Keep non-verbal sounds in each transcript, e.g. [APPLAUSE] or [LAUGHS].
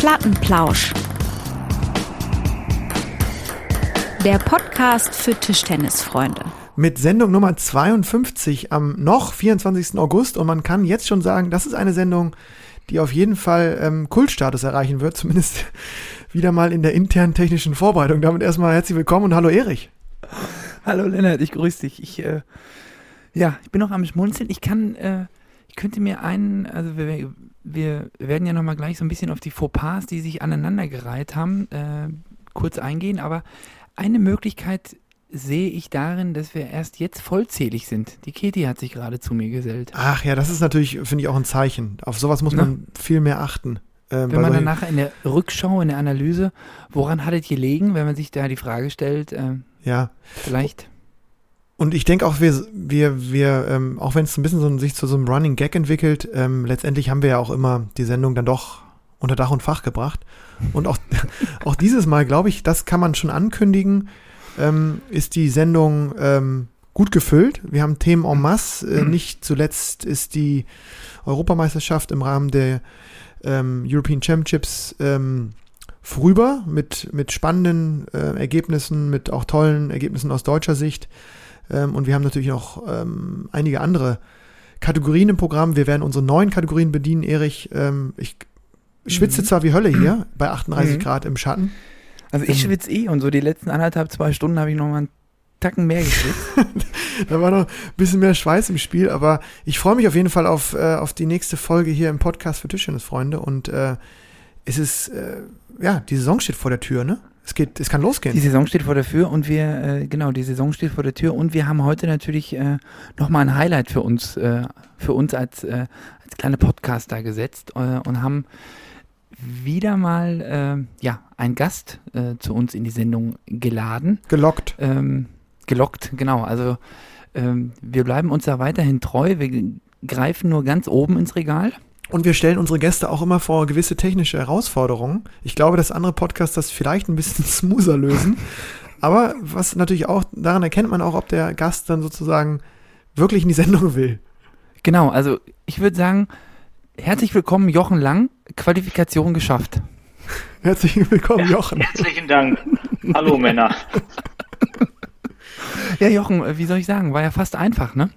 Plattenplausch. Der Podcast für Tischtennisfreunde. Mit Sendung Nummer 52 am noch 24. August und man kann jetzt schon sagen, das ist eine Sendung, die auf jeden Fall ähm, Kultstatus erreichen wird, [LAUGHS] zumindest wieder mal in der internen technischen Vorbereitung. Damit erstmal herzlich willkommen und hallo Erich. Hallo Lennart, ich grüße dich. Ich, äh, ja, ich bin noch am Schmunzeln. Ich kann, äh, ich könnte mir einen, also wir, wir werden ja nochmal gleich so ein bisschen auf die Fauxpas, die sich aneinandergereiht haben, äh, kurz eingehen, aber eine Möglichkeit sehe ich darin, dass wir erst jetzt vollzählig sind. Die Keti hat sich gerade zu mir gesellt. Ach ja, das ist natürlich, finde ich, auch ein Zeichen. Auf sowas muss man viel mehr achten. Ähm, wenn man dann nachher in der Rückschau, in der Analyse, woran hat es gelegen, wenn man sich da die Frage stellt, äh, ja. Vielleicht. Und ich denke auch, wir, wir, wir, ähm, auch wenn es ein bisschen so, sich zu so einem Running Gag entwickelt, ähm, letztendlich haben wir ja auch immer die Sendung dann doch unter Dach und Fach gebracht. Und auch, [LAUGHS] auch dieses Mal, glaube ich, das kann man schon ankündigen, ähm, ist die Sendung ähm, gut gefüllt. Wir haben Themen en masse. Äh, nicht zuletzt ist die Europameisterschaft im Rahmen der ähm, European Championships ähm, vorüber mit, mit spannenden äh, Ergebnissen, mit auch tollen Ergebnissen aus deutscher Sicht. Ähm, und wir haben natürlich noch ähm, einige andere Kategorien im Programm. Wir werden unsere neuen Kategorien bedienen. Erich, ähm, ich schwitze mhm. zwar wie Hölle hier [CLEARS THROAT] bei 38 mhm. Grad im Schatten. Also ich ähm, schwitze eh und so die letzten anderthalb, zwei Stunden habe ich noch mal einen Tacken mehr geschwitzt. [LAUGHS] da war noch ein bisschen mehr Schweiß im Spiel, aber ich freue mich auf jeden Fall auf, äh, auf die nächste Folge hier im Podcast für Tischtennisfreunde und äh, es ist, äh, ja, die Saison steht vor der Tür, ne? Es geht, es kann losgehen. Die Saison steht vor der Tür und wir, äh, genau, die Saison steht vor der Tür und wir haben heute natürlich äh, nochmal ein Highlight für uns, äh, für uns als, äh, als kleine Podcaster gesetzt äh, und haben wieder mal, äh, ja, einen Gast äh, zu uns in die Sendung geladen. Gelockt. Ähm, gelockt, genau. Also ähm, wir bleiben uns da weiterhin treu. Wir greifen nur ganz oben ins Regal. Und wir stellen unsere Gäste auch immer vor gewisse technische Herausforderungen. Ich glaube, dass andere Podcasts das vielleicht ein bisschen [LAUGHS] smoother lösen. Aber was natürlich auch, daran erkennt man auch, ob der Gast dann sozusagen wirklich in die Sendung will. Genau, also ich würde sagen, herzlich willkommen, Jochen Lang, Qualifikation geschafft. [LAUGHS] Herzlich willkommen, ja, Jochen. Herzlichen Dank. Hallo Männer. Ja, Jochen, wie soll ich sagen, war ja fast einfach, ne?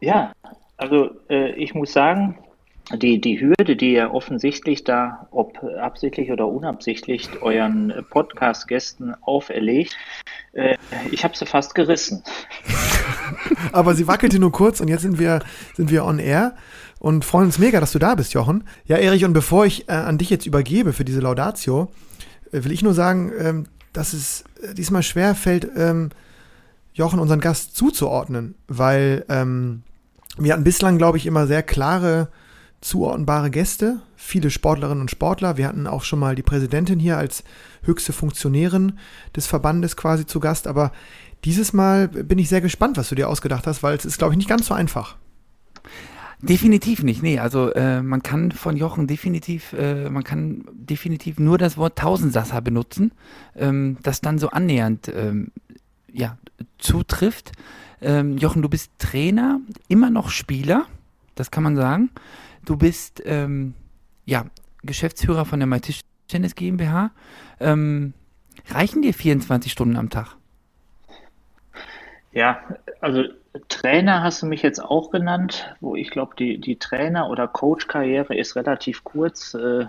Ja, also äh, ich muss sagen, die, die Hürde, die ihr offensichtlich da, ob absichtlich oder unabsichtlich, euren Podcast-Gästen auferlegt, äh, ich habe sie fast gerissen. [LAUGHS] Aber sie wackelte nur kurz und jetzt sind wir, sind wir on air und freuen uns mega, dass du da bist, Jochen. Ja, Erich, und bevor ich äh, an dich jetzt übergebe für diese Laudatio, äh, will ich nur sagen, ähm, dass es äh, diesmal schwer fällt, ähm, Jochen, unseren Gast zuzuordnen, weil ähm, wir hatten bislang, glaube ich, immer sehr klare zuordnbare Gäste, viele Sportlerinnen und Sportler. Wir hatten auch schon mal die Präsidentin hier als höchste Funktionärin des Verbandes quasi zu Gast. Aber dieses Mal bin ich sehr gespannt, was du dir ausgedacht hast, weil es ist, glaube ich, nicht ganz so einfach. Definitiv nicht, nee. Also äh, man kann von Jochen definitiv, äh, man kann definitiv nur das Wort Tausendsasser benutzen, ähm, das dann so annähernd ähm, ja, zutrifft. Ähm, Jochen, du bist Trainer, immer noch Spieler, das kann man sagen. Du bist ähm, ja, Geschäftsführer von der My Tischtennis GmbH. Ähm, reichen dir 24 Stunden am Tag? Ja, also Trainer hast du mich jetzt auch genannt, wo ich glaube, die, die Trainer- oder Coach-Karriere ist relativ kurz. Äh,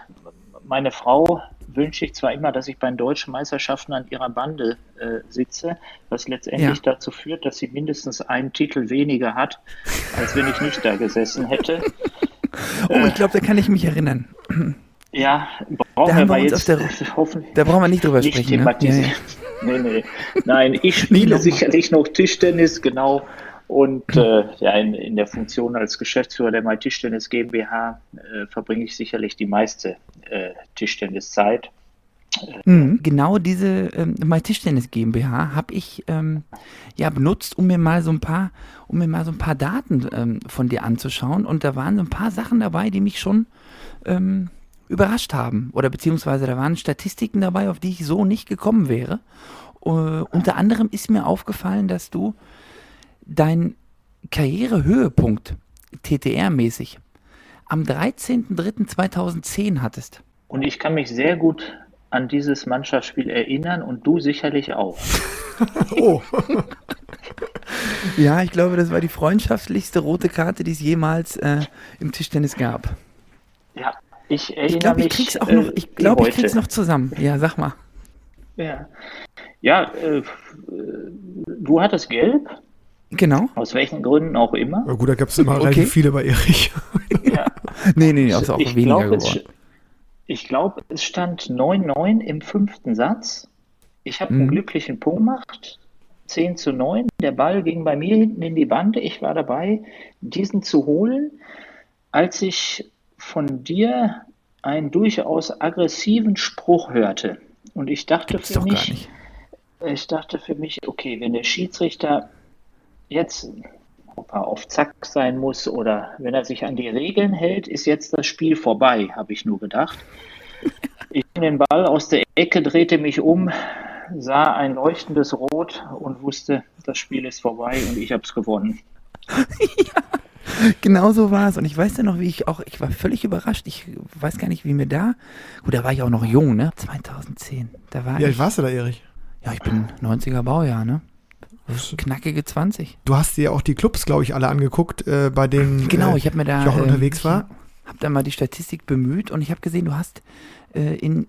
meine Frau wünsche ich zwar immer, dass ich bei den deutschen Meisterschaften an ihrer Bande äh, sitze, was letztendlich ja. dazu führt, dass sie mindestens einen Titel weniger hat, als wenn ich nicht da gesessen hätte. [LAUGHS] Oh, ich glaube, da kann ich mich erinnern. Ja, brauchen wir, wir jetzt der, [LAUGHS] Da brauchen wir nicht drüber nicht sprechen. Ne? Ja, ja. [LAUGHS] Nee, nee. Nein, ich spiele sicherlich noch Tischtennis, genau. Und äh, ja, in, in, der Funktion als Geschäftsführer der My Tischtennis GmbH äh, verbringe ich sicherlich die meiste äh, Tischtenniszeit. Mhm, genau diese ähm, My Tischtennis GmbH habe ich ähm, ja benutzt, um mir mal so ein paar, um mir mal so ein paar Daten ähm, von dir anzuschauen. Und da waren so ein paar Sachen dabei, die mich schon ähm, überrascht haben. Oder beziehungsweise da waren Statistiken dabei, auf die ich so nicht gekommen wäre. Uh, unter anderem ist mir aufgefallen, dass du dein Karrierehöhepunkt TTR-mäßig am 13.03.2010 hattest. Und ich kann mich sehr gut an dieses Mannschaftsspiel erinnern und du sicherlich auch. [LAUGHS] oh. ja, ich glaube, das war die freundschaftlichste rote Karte, die es jemals äh, im Tischtennis gab. Ja, ich erinnere ich glaub, mich. Ich krieg's auch noch, ich glaube, ich krieg's noch zusammen. Ja, sag mal. Ja, ja äh, du hattest gelb. Genau. Aus welchen Gründen auch immer. Ja, gut, da gab es immer okay. relativ viele bei Erich. ja. Nee, nee, nee, auch, auch ich weniger glaub, geworden. Es, ich glaube, es stand 9-9 im fünften Satz. Ich habe mhm. einen glücklichen Punkt gemacht. 10 zu 9. Der Ball ging bei mir hinten in die Bande. Ich war dabei, diesen zu holen, als ich von dir einen durchaus aggressiven Spruch hörte. Und ich dachte Gibt's für mich, ich dachte für mich, okay, wenn der Schiedsrichter jetzt auf Zack sein muss oder wenn er sich an die Regeln hält, ist jetzt das Spiel vorbei, habe ich nur gedacht. [LAUGHS] Ich nehme den Ball aus der Ecke, drehte mich um, sah ein leuchtendes Rot und wusste, das Spiel ist vorbei und ich habe es gewonnen. ja, genau so war es. Und ich weiß ja noch, wie ich auch, ich war völlig überrascht. Ich weiß gar nicht, wie mir da, gut, da war ich auch noch jung, ne? 2010. Da war Wie alt ich, warst du da, Erich? Ja, ich bin 90er Baujahr, ne? Knackige 20. Du hast dir auch die Clubs, glaube ich, alle angeguckt, äh, bei denen genau, ich habe mir da, ich auch äh, unterwegs war. Habe da mal die Statistik bemüht und ich habe gesehen, du hast äh, in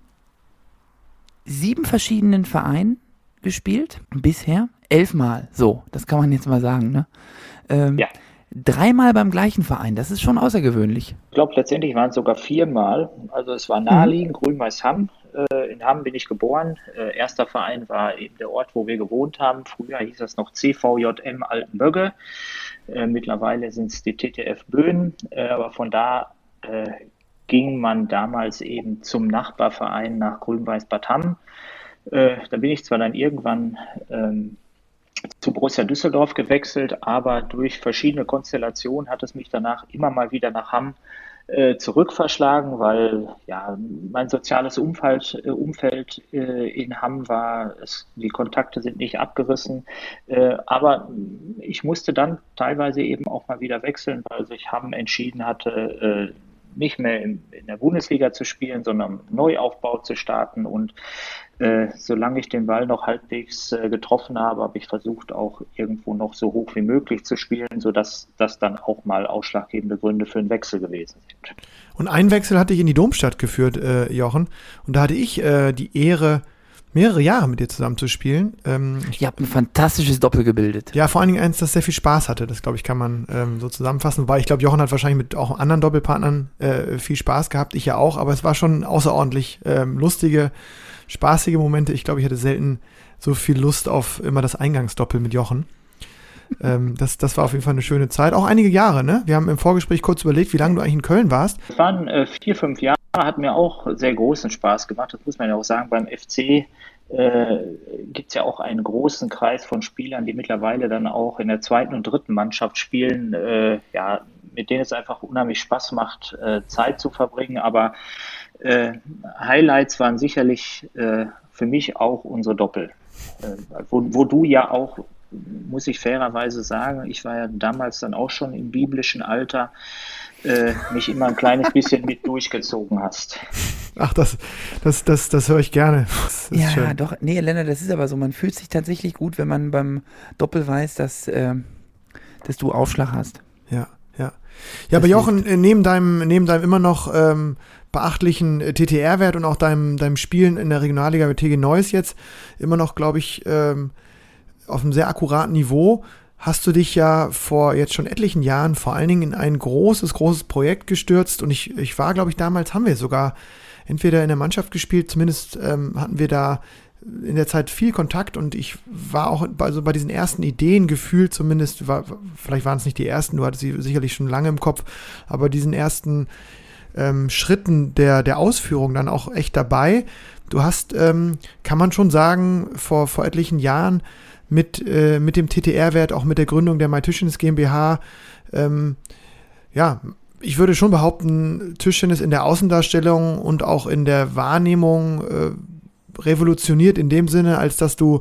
sieben verschiedenen Vereinen gespielt bisher, elfmal. So, das kann man jetzt mal sagen. Ne? Ähm, ja. Dreimal beim gleichen Verein, das ist schon außergewöhnlich. Ich glaube, letztendlich waren es sogar viermal. Also es war naheliegend, mhm. Grün-Weiß Hamm. Äh, in Hamm bin ich geboren. Äh, erster Verein war eben der Ort, wo wir gewohnt haben. Früher hieß das noch CVJM Altenbögge. Äh, mittlerweile sind es die TTF Böen. aber von da ging man damals eben zum Nachbarverein nach Grün-Weiß Bad Hamm. da bin ich zwar dann irgendwann ähm, zu Borussia Düsseldorf gewechselt, aber durch verschiedene Konstellationen hat es mich danach immer mal wieder nach Hamm äh, zurückverschlagen, weil ja mein soziales Umfeld, äh, Umfeld äh, in Hamm war, es, die Kontakte sind nicht abgerissen, äh, aber ich musste dann teilweise eben auch mal wieder wechseln, weil sich Hamm entschieden hatte, nicht mehr in, in, der Bundesliga zu spielen, sondern Neuaufbau zu starten. Und äh, solange ich den Ball noch halbwegs äh, getroffen habe, habe ich versucht, auch irgendwo noch so hoch wie möglich zu spielen, sodass das dann auch mal ausschlaggebende Gründe für einen Wechsel gewesen sind. Und ein Wechsel hatte ich in die Domstadt geführt, äh, Jochen. Und da hatte ich äh, die Ehre, mehrere Jahre mit dir zusammen zu spielen. Ähm, Ihr habt ein fantastisches Doppel gebildet. Ja, vor allen Dingen eins, das sehr viel Spaß hatte. Das, glaube ich, kann man ähm, so zusammenfassen. Wobei ich glaube, Jochen hat wahrscheinlich mit auch anderen Doppelpartnern äh, viel Spaß gehabt. Ich ja auch, aber es war schon außerordentlich ähm, lustige, spaßige Momente. Ich glaube, ich hatte selten so viel Lust auf immer das Eingangsdoppel mit Jochen. [LAUGHS] ähm, das, das war auf jeden Fall eine schöne Zeit. Auch einige Jahre, ne? Wir haben im Vorgespräch kurz überlegt, wie lange du eigentlich in Köln warst. Es waren äh, vier, fünf Jahre, hat mir auch sehr großen Spaß gemacht. Das muss man ja auch sagen. Beim FC äh, gibt es ja auch einen großen Kreis von Spielern, die mittlerweile dann auch in der zweiten und dritten Mannschaft spielen, äh, ja, mit denen es einfach unheimlich Spaß macht, äh, Zeit zu verbringen. Aber äh, Highlights waren sicherlich äh, für mich auch unsere Doppel, äh, wo, wo du ja auch muss ich fairerweise sagen, ich war ja damals dann auch schon im biblischen Alter, äh, mich immer ein kleines bisschen mit durchgezogen hast. Ach, das, das, das, das höre ich gerne. [LAUGHS] Ja, schön. doch, nee, Lennart, das ist aber so. Man fühlt sich tatsächlich gut, wenn man beim Doppel weiß, dass, äh, dass du Aufschlag hast. Ja, ja. Ja, aber Jochen, äh, neben deinem, neben deinem immer noch ähm, beachtlichen äh, TTR-Wert und auch deinem, deinem Spielen in der Regionalliga mit TG Neuss jetzt immer noch, glaube ich, ähm, auf einem sehr akkuraten Niveau hast du dich ja vor jetzt schon etlichen Jahren vor allen Dingen in ein großes, großes Projekt gestürzt. Und ich, ich war, glaube ich, damals haben wir sogar entweder in der Mannschaft gespielt, zumindest ähm, hatten wir da in der Zeit viel Kontakt und ich war auch bei, also bei diesen ersten Ideen gefühlt zumindest, war, vielleicht waren es nicht die ersten, du hattest sie sicherlich schon lange im Kopf, aber diesen ersten ähm, Schritten der, der Ausführung dann auch echt dabei. Du hast, ähm, kann man schon sagen, vor, vor etlichen Jahren mit, äh, mit dem TTR-Wert, auch mit der Gründung der MyTischtennis GmbH, ähm, ja, ich würde schon behaupten, Tischtennis in der Außendarstellung und auch in der Wahrnehmung äh, revolutioniert in dem Sinne, als dass du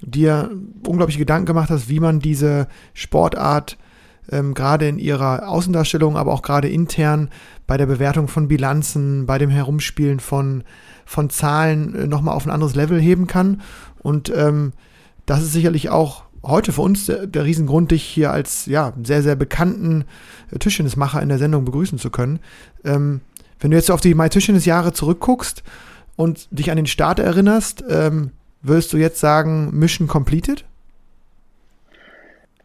dir unglaubliche Gedanken gemacht hast, wie man diese Sportart ähm, gerade in ihrer Außendarstellung, aber auch gerade intern bei der Bewertung von Bilanzen, bei dem Herumspielen von, von Zahlen äh, nochmal auf ein anderes Level heben kann. Und ähm, das ist sicherlich auch heute für uns der, der Riesengrund, dich hier als ja, sehr, sehr bekannten äh, Tischtennismacher in der Sendung begrüßen zu können. Ähm, wenn du jetzt auf die My Tischtennis Jahre zurückguckst und dich an den Start erinnerst, ähm, würdest du jetzt sagen, Mission completed?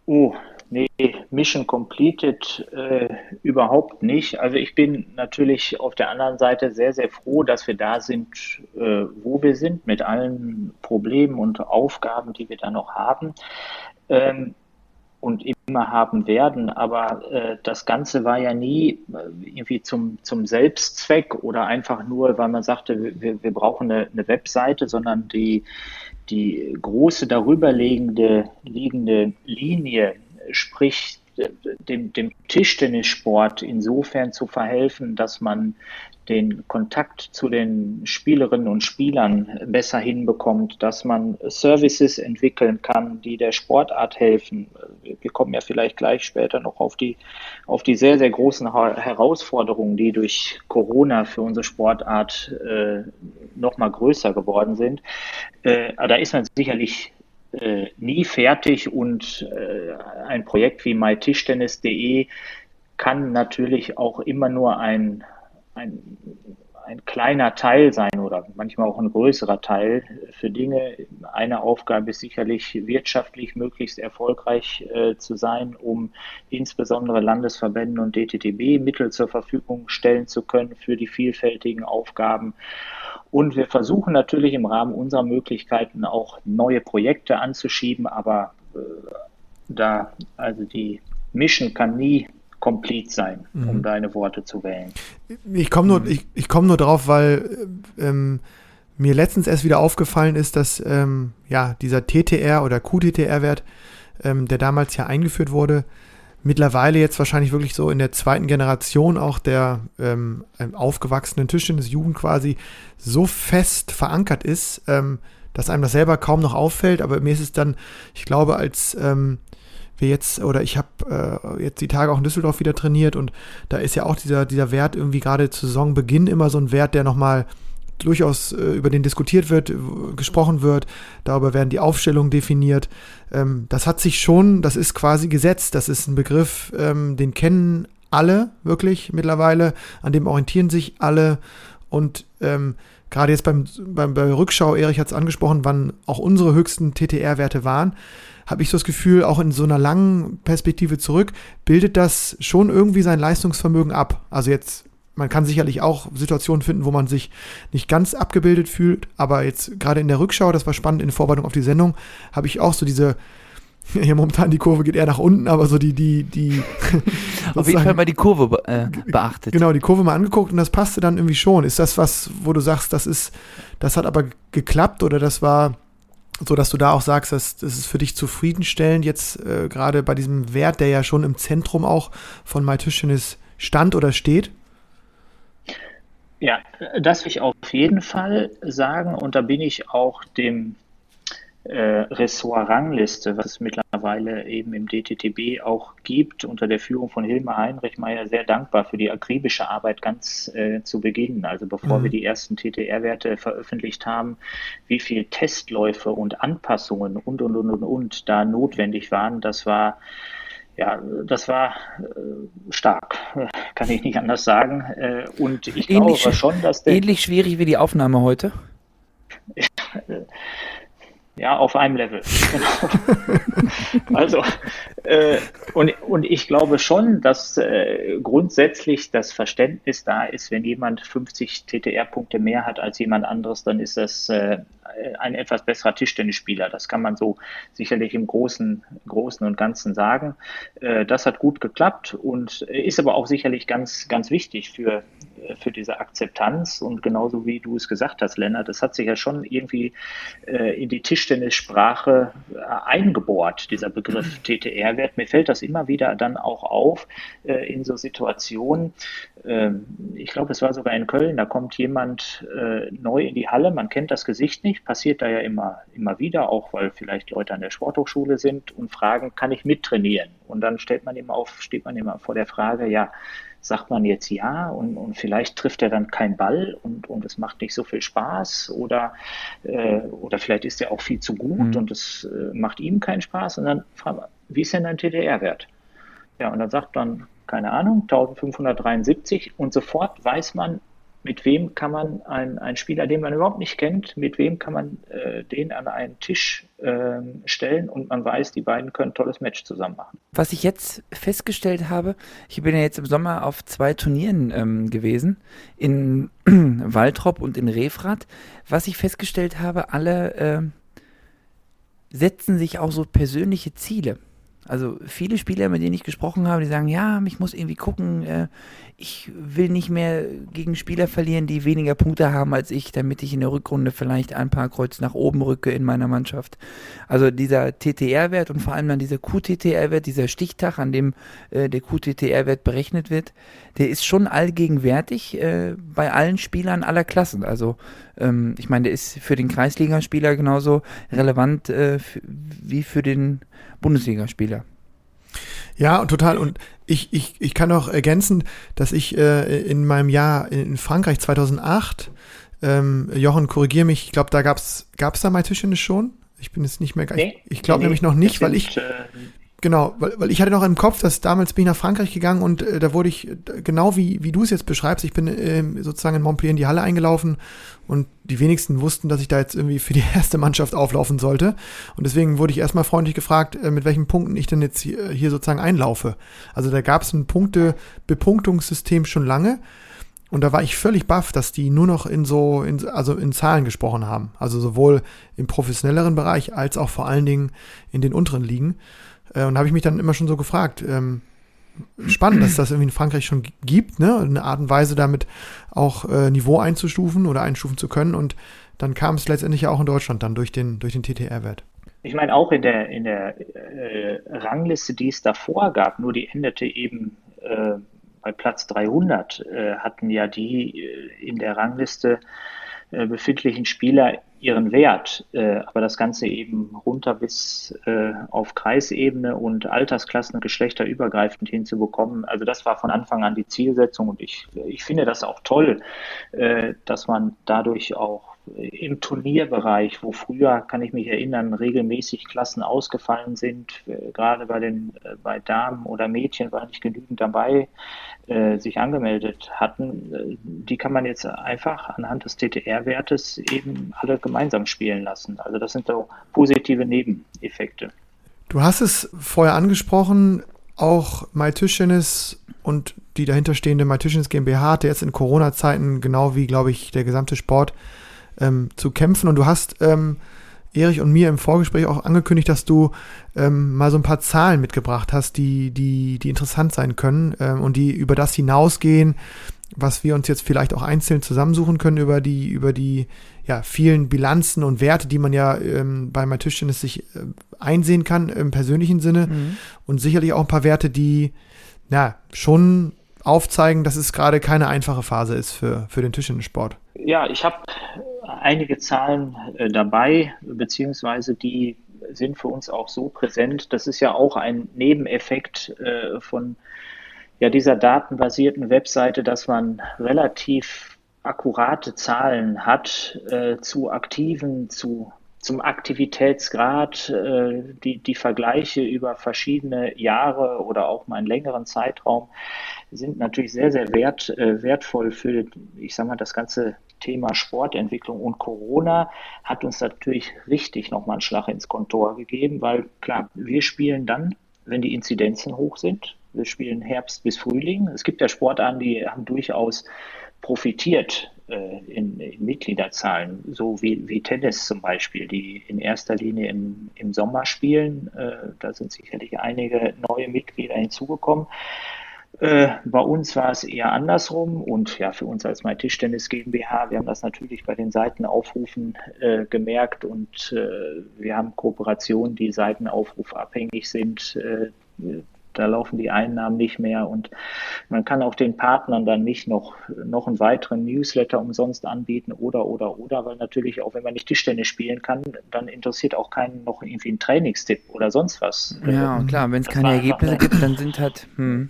Oh, nee, Mission completed äh, überhaupt nicht. Also ich bin natürlich auf der anderen Seite sehr, sehr froh, dass wir da sind, äh, wo wir sind, mit allen Problemen und Aufgaben, die wir da noch haben. Ähm, und immer haben werden. Aber äh, das Ganze war ja nie äh, irgendwie zum, zum Selbstzweck oder einfach nur, weil man sagte, wir, wir brauchen eine, eine Webseite, sondern die, die große darüberliegende liegende Linie, sprich dem, dem Tischtennissport insofern zu verhelfen, dass man den Kontakt zu den Spielerinnen und Spielern besser hinbekommt, dass man Services entwickeln kann, die der Sportart helfen. Wir kommen ja vielleicht gleich später noch auf die, auf die sehr, sehr großen Herausforderungen, die durch Corona für unsere Sportart äh, noch mal größer geworden sind. Äh, da ist man sicherlich äh, nie fertig und äh, ein Projekt wie mytischtennis.de kann natürlich auch immer nur ein ein, ein kleiner Teil sein oder manchmal auch ein größerer Teil für Dinge. Eine Aufgabe ist sicherlich wirtschaftlich möglichst erfolgreich äh, zu sein, um insbesondere Landesverbänden und DTTB Mittel zur Verfügung stellen zu können für die vielfältigen Aufgaben. Und wir versuchen natürlich im Rahmen unserer Möglichkeiten auch neue Projekte anzuschieben, aber äh, da also die Mission kann nie complete sein, mhm. um deine Worte zu wählen. Ich komme nur, mhm. ich, ich komm nur drauf, weil ähm, mir letztens erst wieder aufgefallen ist, dass ähm, ja, dieser TTR oder QTTR-Wert, ähm, der damals ja eingeführt wurde, mittlerweile jetzt wahrscheinlich wirklich so in der zweiten Generation auch der ähm, aufgewachsenen Tischtennis-Jugend quasi so fest verankert ist, ähm, dass einem das selber kaum noch auffällt. Aber mir ist es dann, ich glaube, als ähm, wir jetzt, oder ich habe äh, jetzt die Tage auch in Düsseldorf wieder trainiert und da ist ja auch dieser, dieser Wert irgendwie gerade zu Saisonbeginn immer so ein Wert, der nochmal durchaus äh, über den diskutiert wird, gesprochen wird, darüber werden die Aufstellungen definiert. Ähm, das hat sich schon, das ist quasi gesetzt, das ist ein Begriff, ähm, den kennen alle wirklich mittlerweile, an dem orientieren sich alle. Und ähm, gerade jetzt beim, beim, bei Rückschau, Erich hat es angesprochen, wann auch unsere höchsten TTR-Werte waren habe ich so das Gefühl, auch in so einer langen Perspektive zurück, bildet das schon irgendwie sein Leistungsvermögen ab. Also jetzt, man kann sicherlich auch Situationen finden, wo man sich nicht ganz abgebildet fühlt, aber jetzt gerade in der Rückschau, das war spannend in Vorbereitung auf die Sendung, habe ich auch so diese [LAUGHS] hier momentan die Kurve geht eher nach unten, aber so die, die, die. [LAUGHS] Auf jeden Fall mal die Kurve äh, beachtet. Genau, die Kurve mal angeguckt und das passte dann irgendwie schon. Ist das was, wo du sagst, das ist, das hat aber geklappt oder das war so dass du da auch sagst, dass das für dich zufriedenstellend jetzt äh, gerade bei diesem Wert, der ja schon im Zentrum auch von MyTischtennis stand oder steht? Ja, das will ich auf jeden Fall sagen und da bin ich auch dem Ressort-Rangliste, was es mittlerweile eben im DTTB auch gibt, unter der Führung von Hilmar Heinrich Meyer sehr dankbar für die akribische Arbeit ganz äh, zu Beginn. Also bevor mhm. wir die ersten TTR-Werte veröffentlicht haben, wie viel Testläufe und Anpassungen und, und, und, und, und da notwendig waren, das war ja, das war äh, stark, [LAUGHS] kann ich nicht anders sagen. Äh, und ich ähnlich, glaube schon, dass der. Ähnlich schwierig wie die Aufnahme heute? [LAUGHS] Ja, auf einem Level. Genau. [LAUGHS] also, äh, und, und ich glaube schon, dass äh, grundsätzlich das Verständnis da ist, wenn jemand 50 TTR-Punkte mehr hat als jemand anderes, dann ist das äh, ein etwas besserer Tischtennisspieler. Das kann man so sicherlich im Großen, Großen und Ganzen sagen. Äh, das hat gut geklappt und ist aber auch sicherlich ganz, ganz wichtig für, für diese Akzeptanz. Und genauso wie du es gesagt hast, Lennart, das hat sich ja schon irgendwie äh, in die Tisch Tischtennissprache äh, eingebohrt, dieser Begriff TTR-Wert. Mir fällt das immer wieder dann auch auf äh, in so Situationen. Ähm, ich glaube, es war sogar in Köln, da kommt jemand äh, neu in die Halle, man kennt das Gesicht nicht, passiert da ja immer, immer wieder, auch weil vielleicht Leute an der Sporthochschule sind und fragen, kann ich mittrainieren? Und dann stellt man immer auf, steht man immer vor der Frage, ja, sagt man jetzt ja und, und vielleicht trifft er dann keinen Ball und, und es macht nicht so viel Spaß oder, äh, oder vielleicht ist er auch viel zu gut mhm. und es äh, macht ihm keinen Spaß und dann fragt man, wie ist denn dein TDR-Wert? Ja, und dann sagt man, keine Ahnung, 1573 und sofort weiß man, mit wem kann man einen, Spieler, den man überhaupt nicht kennt, mit wem kann man äh, den an einen Tisch äh, stellen und man weiß, die beiden können ein tolles Match zusammen machen. Was ich jetzt festgestellt habe, ich bin ja jetzt im Sommer auf zwei Turnieren ähm, gewesen, in [CLEARS THROAT] Waltrop und in Refrat. Was ich festgestellt habe, alle äh, setzen sich auch so persönliche Ziele. Also viele Spieler, mit denen ich gesprochen habe, die sagen, ja, ich muss irgendwie gucken, äh, ich will nicht mehr gegen Spieler verlieren, die weniger Punkte haben als ich, damit ich in der Rückrunde vielleicht ein paar Kreuz nach oben rücke in meiner Mannschaft. Also dieser TTR-Wert und vor allem dann dieser QTTR-Wert, dieser Stichtag, an dem äh, der QTTR-Wert berechnet wird, der ist schon allgegenwärtig äh, bei allen Spielern aller Klassen. Also ähm, ich meine, der ist für den Kreisligaspieler genauso relevant wie für den Bundesligaspieler. Ja, total. Und ich, ich, ich kann auch ergänzen, dass ich äh, in meinem Jahr in Frankreich 2008, ähm, Jochen, korrigier mich, ich glaube, da gab es da My Tischtennis schon? Ich bin jetzt nicht mehr, nee, ich, ich glaube nee, nämlich noch nicht, weil ich, äh, Genau, weil, weil ich hatte noch im Kopf, dass damals bin ich nach Frankreich gegangen und äh, da wurde ich, genau wie, wie du es jetzt beschreibst, ich bin äh, sozusagen in Montpellier in die Halle eingelaufen und die wenigsten wussten, dass ich da jetzt irgendwie für die [LAUGHS] erste Mannschaft auflaufen sollte. Und deswegen wurde ich erstmal freundlich gefragt, äh, mit welchen Punkten ich denn jetzt hier, hier sozusagen einlaufe. Also da gab es ein Punkte-Bepunktungssystem schon lange. Und da war ich völlig baff, dass die nur noch in so, in, also in Zahlen gesprochen haben. Also sowohl im professionelleren Bereich als auch vor allen Dingen in den unteren Ligen. Äh, und habe ich mich dann immer schon so gefragt, ähm, spannend, dass das irgendwie in Frankreich schon gibt, ne? Eine Art und Weise damit auch äh, Niveau einzustufen oder einstufen zu können. Und dann kam es letztendlich ja auch in Deutschland dann durch den, durch den TTR-Wert. Ich meine, auch in der, in der äh, Rangliste, die es davor gab, nur die endete eben äh, bei Platz 300, äh, hatten ja die äh, in der Rangliste äh, befindlichen Spieler ihren Wert, äh, aber das Ganze eben runter bis äh, auf Kreisebene und Altersklassen geschlechterübergreifend hinzubekommen. Also das war von Anfang an die Zielsetzung und ich, ich finde das auch toll, äh, dass man dadurch auch im Turnierbereich, wo früher, kann ich mich erinnern, regelmäßig Klassen ausgefallen sind, äh, gerade bei den äh, bei Damen oder Mädchen war nicht genügend dabei, äh, sich angemeldet hatten, die kann man jetzt einfach anhand des TTR-Wertes eben alle gemeinsam spielen lassen. Also das sind so positive Nebeneffekte. Du hast es vorher angesprochen, auch MyTischtennis und die dahinterstehende MyTischtennis GmbH hat jetzt in Corona-Zeiten, genau wie, glaube ich, der gesamte Sport, ähm, zu kämpfen. Und du hast ähm, Erich und mir im Vorgespräch auch angekündigt, dass du ähm, mal so ein paar Zahlen mitgebracht hast, die, die, die interessant sein können ähm, und die über das hinausgehen, was wir uns jetzt vielleicht auch einzeln zusammensuchen können über die, über die ja, vielen Bilanzen und Werte, die man ja ähm, bei Tischtennis sich äh, einsehen kann im persönlichen Sinne. Mhm. Und sicherlich auch ein paar Werte, die na, schon aufzeigen, dass es gerade keine einfache Phase ist für, für den Tischtennissport. Ja, ich habe einige Zahlen äh, dabei, beziehungsweise die sind für uns auch so präsent. Das ist ja auch ein Nebeneffekt äh, von ja, dieser datenbasierten Webseite, dass man relativ akkurate Zahlen hat äh, zu Aktiven, zu zum Aktivitätsgrad, äh, die, die Vergleiche über verschiedene Jahre oder auch mal einen längeren Zeitraum sind natürlich sehr, sehr wert, äh, wertvoll für, ich sag mal, das ganze Thema Sportentwicklung und Corona hat uns natürlich richtig nochmal einen Schlag ins Kontor gegeben, weil klar, wir spielen dann, wenn die Inzidenzen hoch sind. Wir spielen Herbst bis Frühling. Es gibt ja Sportarten, die haben durchaus profitiert äh, in, in, Mitgliederzahlen, so wie, wie Tennis zum Beispiel, die in erster Linie im, im Sommer spielen. Äh, da sind sicherlich einige neue Mitglieder hinzugekommen. Äh, bei uns war es eher andersrum und ja, für uns als My Tischtennis GmbH, wir haben das natürlich bei den Seitenaufrufen äh, gemerkt und äh, wir haben Kooperationen, die seitenaufrufabhängig sind. Äh, da laufen die Einnahmen nicht mehr und man kann auch den Partnern dann nicht noch, noch einen weiteren Newsletter umsonst anbieten oder, oder, oder, weil natürlich auch wenn man nicht Tischtennis spielen kann, dann interessiert auch keinen noch irgendwie ein Trainingstipp oder sonst was. Ja, klar, wenn es keine Ergebnisse gibt, dann sind halt, hm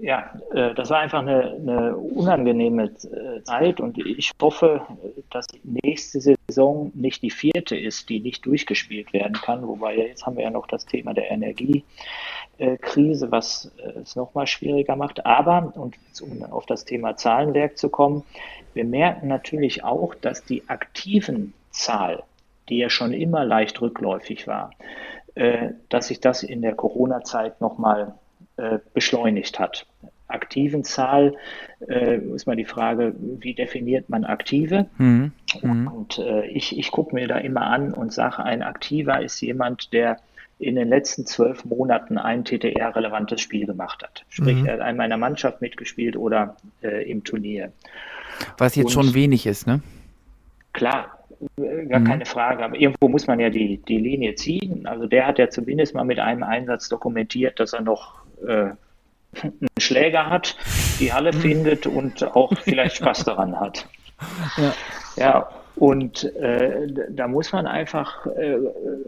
ja, äh, das war einfach eine, eine, unangenehme äh, Zeit und ich hoffe, dass nächste Saison nicht die vierte ist, die nicht durchgespielt werden kann. Wobei jetzt haben wir ja noch das Thema der Energiekrise, was äh, es nochmal schwieriger macht. Aber, und um auf das Thema Zahlenwerk zu kommen, wir merken natürlich auch, dass die aktiven Zahl, die ja schon immer leicht rückläufig war, dass sich das in der Corona-Zeit nochmal äh, beschleunigt hat. Aktiven Zahl äh, ist mal die Frage, wie definiert man Aktive? Mhm. Mhm. Und äh, ich, ich gucke mir da immer an und sage, ein Aktiver ist jemand, der in den letzten zwölf Monaten ein TTR-relevantes Spiel gemacht hat. Sprich, mhm. er hat in meiner Mannschaft mitgespielt oder äh, im Turnier. Was jetzt und, schon wenig ist, ne? Klar, äh, gar mhm. keine Frage. Aber irgendwo muss man ja die, die Linie ziehen. Also der hat ja zumindest mal mit einem Einsatz dokumentiert, dass er noch äh, einen Schläger hat, die Halle mhm. findet und auch vielleicht Spaß daran hat. [LAUGHS] Ja, ja und äh, da muss man einfach äh,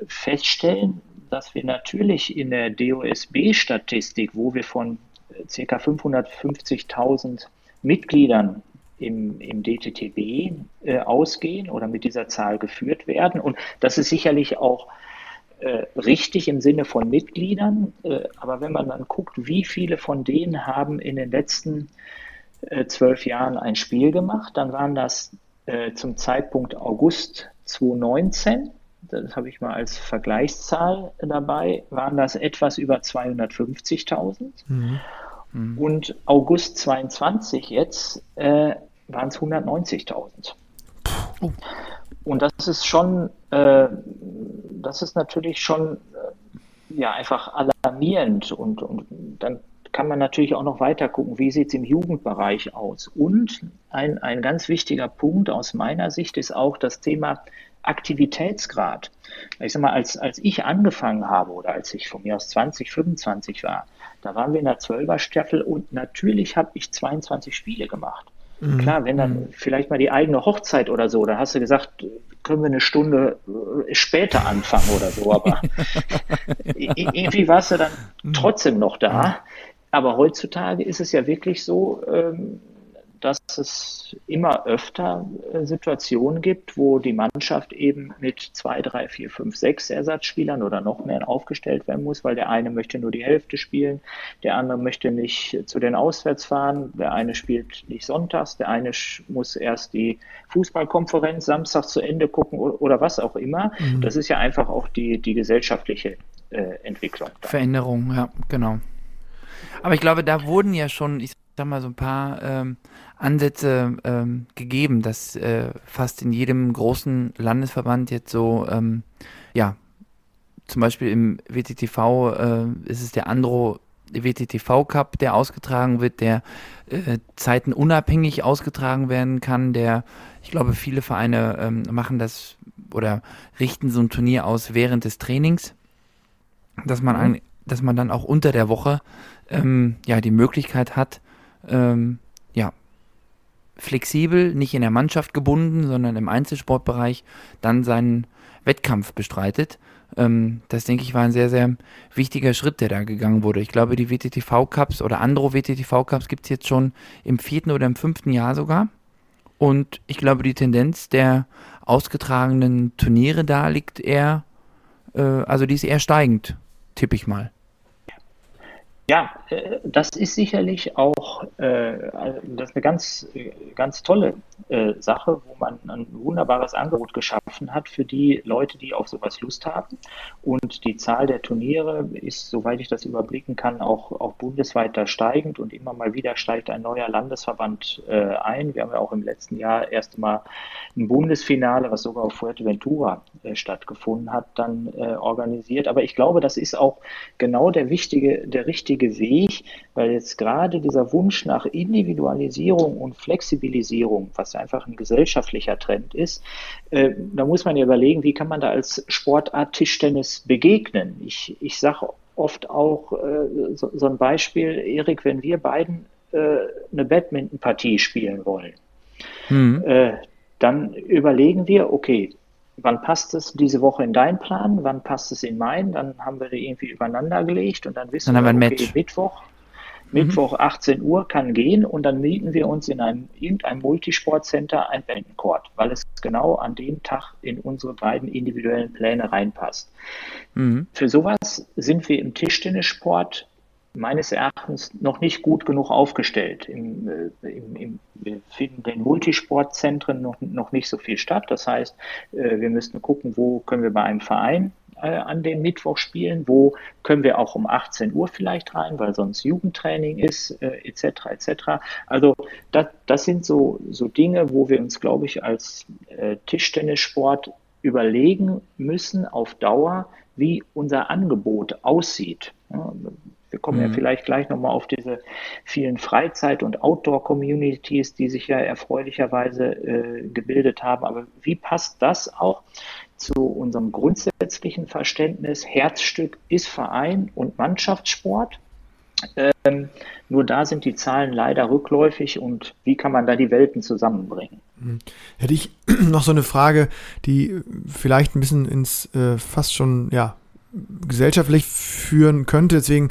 feststellen, dass wir natürlich in der DOSB-Statistik, wo wir von äh, ca. 550.000 Mitgliedern im, im DTTB äh, ausgehen oder mit dieser Zahl geführt werden. Und das ist sicherlich auch äh, richtig im Sinne von Mitgliedern. Äh, aber wenn man dann guckt, wie viele von denen haben in den letzten äh, zwölf Jahren ein Spiel gemacht, dann waren das äh, zum Zeitpunkt August 2019, das habe ich mal als Vergleichszahl dabei, waren das etwas über 250.000. Mhm. Mhm. Und August 22 jetzt äh, waren es 190.000. Oh. Und das ist schon, äh, das ist natürlich schon äh, ja einfach alarmierend und, und dann kann man natürlich auch noch weiter gucken, wie sieht es im Jugendbereich aus. Und ein, ein ganz wichtiger Punkt aus meiner Sicht ist auch das Thema Aktivitätsgrad. Ich sag mal, als, als ich angefangen habe oder als ich von mir aus 20, 25 war, da waren wir in der 12er Staffel und natürlich habe ich 22 Spiele gemacht. Mhm. Klar, wenn dann mhm. vielleicht mal die eigene Hochzeit oder so, da hast du gesagt, können wir eine Stunde äh, später anfangen oder so, aber [LAUGHS] irgendwie warst du dann mhm. trotzdem noch da. Aber heutzutage ist es ja wirklich so, ähm, dass es immer öfter äh, Situationen gibt, wo die Mannschaft eben mit zwei, drei, vier, fünf, sechs Ersatzspielern oder noch mehr aufgestellt werden muss, weil der eine möchte nur die Hälfte spielen, der andere möchte nicht zu den Auswärts fahren, der eine spielt nicht sonntags, der eine muss erst die Fußballkonferenz Samstag zu Ende gucken oder was auch immer. Mhm. Das ist ja einfach auch die, die gesellschaftliche äh, Entwicklung. Da. Veränderung, ja, genau. Aber ich glaube, da wurden ja schon, ich sag mal, so ein paar ähm, Ansätze ähm, gegeben, dass äh, fast in jedem großen Landesverband jetzt so, ähm, ja, zum Beispiel im WTTV äh, ist es der Andro WTTV Cup, der ausgetragen wird, der äh, zeitenunabhängig ausgetragen werden kann, der, ich glaube, viele Vereine ähm, machen das oder richten so ein Turnier aus während des Trainings, dass man, ein, dass man dann auch unter der Woche ähm, ja die Möglichkeit hat, ähm, ja, flexibel, nicht in der Mannschaft gebunden, sondern im Einzelsportbereich dann seinen Wettkampf bestreitet. Ähm, das denke ich war ein sehr, sehr wichtiger Schritt, der da gegangen wurde. Ich glaube, die WTTV Cups oder andere WTTV Cups gibt es jetzt schon im vierten oder im fünften Jahr sogar. Und ich glaube, die Tendenz der ausgetragenen Turniere da liegt eher, äh, also die ist eher steigend, tippe ich mal. Ja, äh, das ist sicherlich auch äh, das ist eine ganz, ganz tolle äh, Sache, wo man ein wunderbares Angebot geschaffen hat für die Leute, die auf sowas Lust haben. Und die Zahl der Turniere ist, soweit ich das überblicken kann, auch, auch bundesweit da steigend und immer mal wieder steigt ein neuer Landesverband ein. Wir haben ja auch im letzten Jahr erst mal ein Bundesfinale, was sogar auf Fuerteventura stattgefunden hat, dann organisiert. Aber ich glaube, das ist auch genau der wichtige, der richtige richtige Weg, weil jetzt gerade dieser Wunsch nach Individualisierung und Flexibilisierung, was einfach ein gesellschaftlicher Trend ist, äh, da muss man ja überlegen, wie kann man da als Sportart Tischtennis begegnen. Ich, ich sage oft auch äh, so, so, ein Beispiel, Erik, wenn wir beiden äh, eine Badminton-Partie spielen wollen, mhm. dann überlegen wir, okay, wann passt es diese Woche in deinen Plan, wann passt es in meinen, dann haben wir die irgendwie übereinander gelegt und dann wissen dann wir, okay, Match. Mittwoch, Mittwoch 18 mhm. Uhr kann gehen und dann mieten wir uns in einem irgendeinem Multisportcenter ein Badmintoncourt, weil es genau an dem Tag in unsere beiden individuellen Pläne reinpasst. Mhm. Für sowas sind wir im Tischtennissport meines Erachtens noch nicht gut genug aufgestellt. Im, äh, im, im, wir finden den Multisportzentren noch, noch nicht so viel statt. Das heißt, äh, wir müssten gucken, wo können wir bei einem Verein äh, an dem Mittwoch spielen, wo können wir auch um 18 Uhr vielleicht rein, weil sonst Jugendtraining ist, etc. etc. Also das, das sind so, so Dinge, wo wir uns, glaube ich, als Tischtennissport überlegen müssen auf Dauer, wie unser Angebot aussieht. Wir kommen mhm. ja vielleicht gleich nochmal auf diese vielen Freizeit- und Outdoor-Communities, die sich ja erfreulicherweise äh, gebildet haben. Aber wie passt das auch zu unserem grundsätzlichen Verständnis? Herzstück ist Verein und Mannschaftssport. Ähm, nur da sind die Zahlen leider rückläufig und wie kann man da die Welten zusammenbringen? Mhm. Hätte ich [CLEARS THROAT] noch so eine Frage, die vielleicht ein bisschen ins äh, fast schon ja gesellschaftlich führen könnte. Deswegen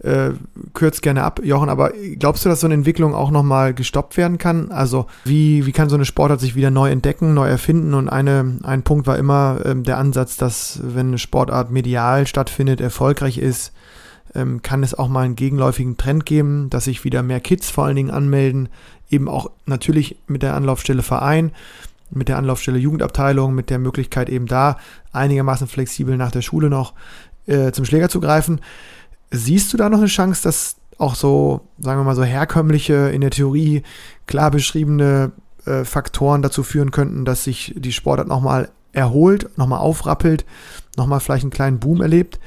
äh, kürzt gerne ab, Jochen. Aber glaubst du, dass so eine Entwicklung auch nochmal gestoppt werden kann? Also wie, wie kann so eine Sportart sich wieder neu entdecken, neu erfinden? Und eine, ein Punkt war immer ähm, der Ansatz, dass wenn eine Sportart medial stattfindet, erfolgreich ist, ähm, kann es auch mal einen gegenläufigen Trend geben, dass sich wieder mehr Kids vor allen Dingen anmelden, eben auch natürlich mit der Anlaufstelle Verein mit der Anlaufstelle Jugendabteilung, mit der Möglichkeit eben da einigermaßen flexibel nach der Schule noch äh, zum Schläger zu greifen. Siehst du da noch eine Chance, dass auch so, sagen wir mal, so herkömmliche, in der Theorie klar beschriebene äh, Faktoren dazu führen könnten, dass sich die Sportart nochmal erholt, nochmal aufrappelt, nochmal vielleicht einen kleinen Boom erlebt?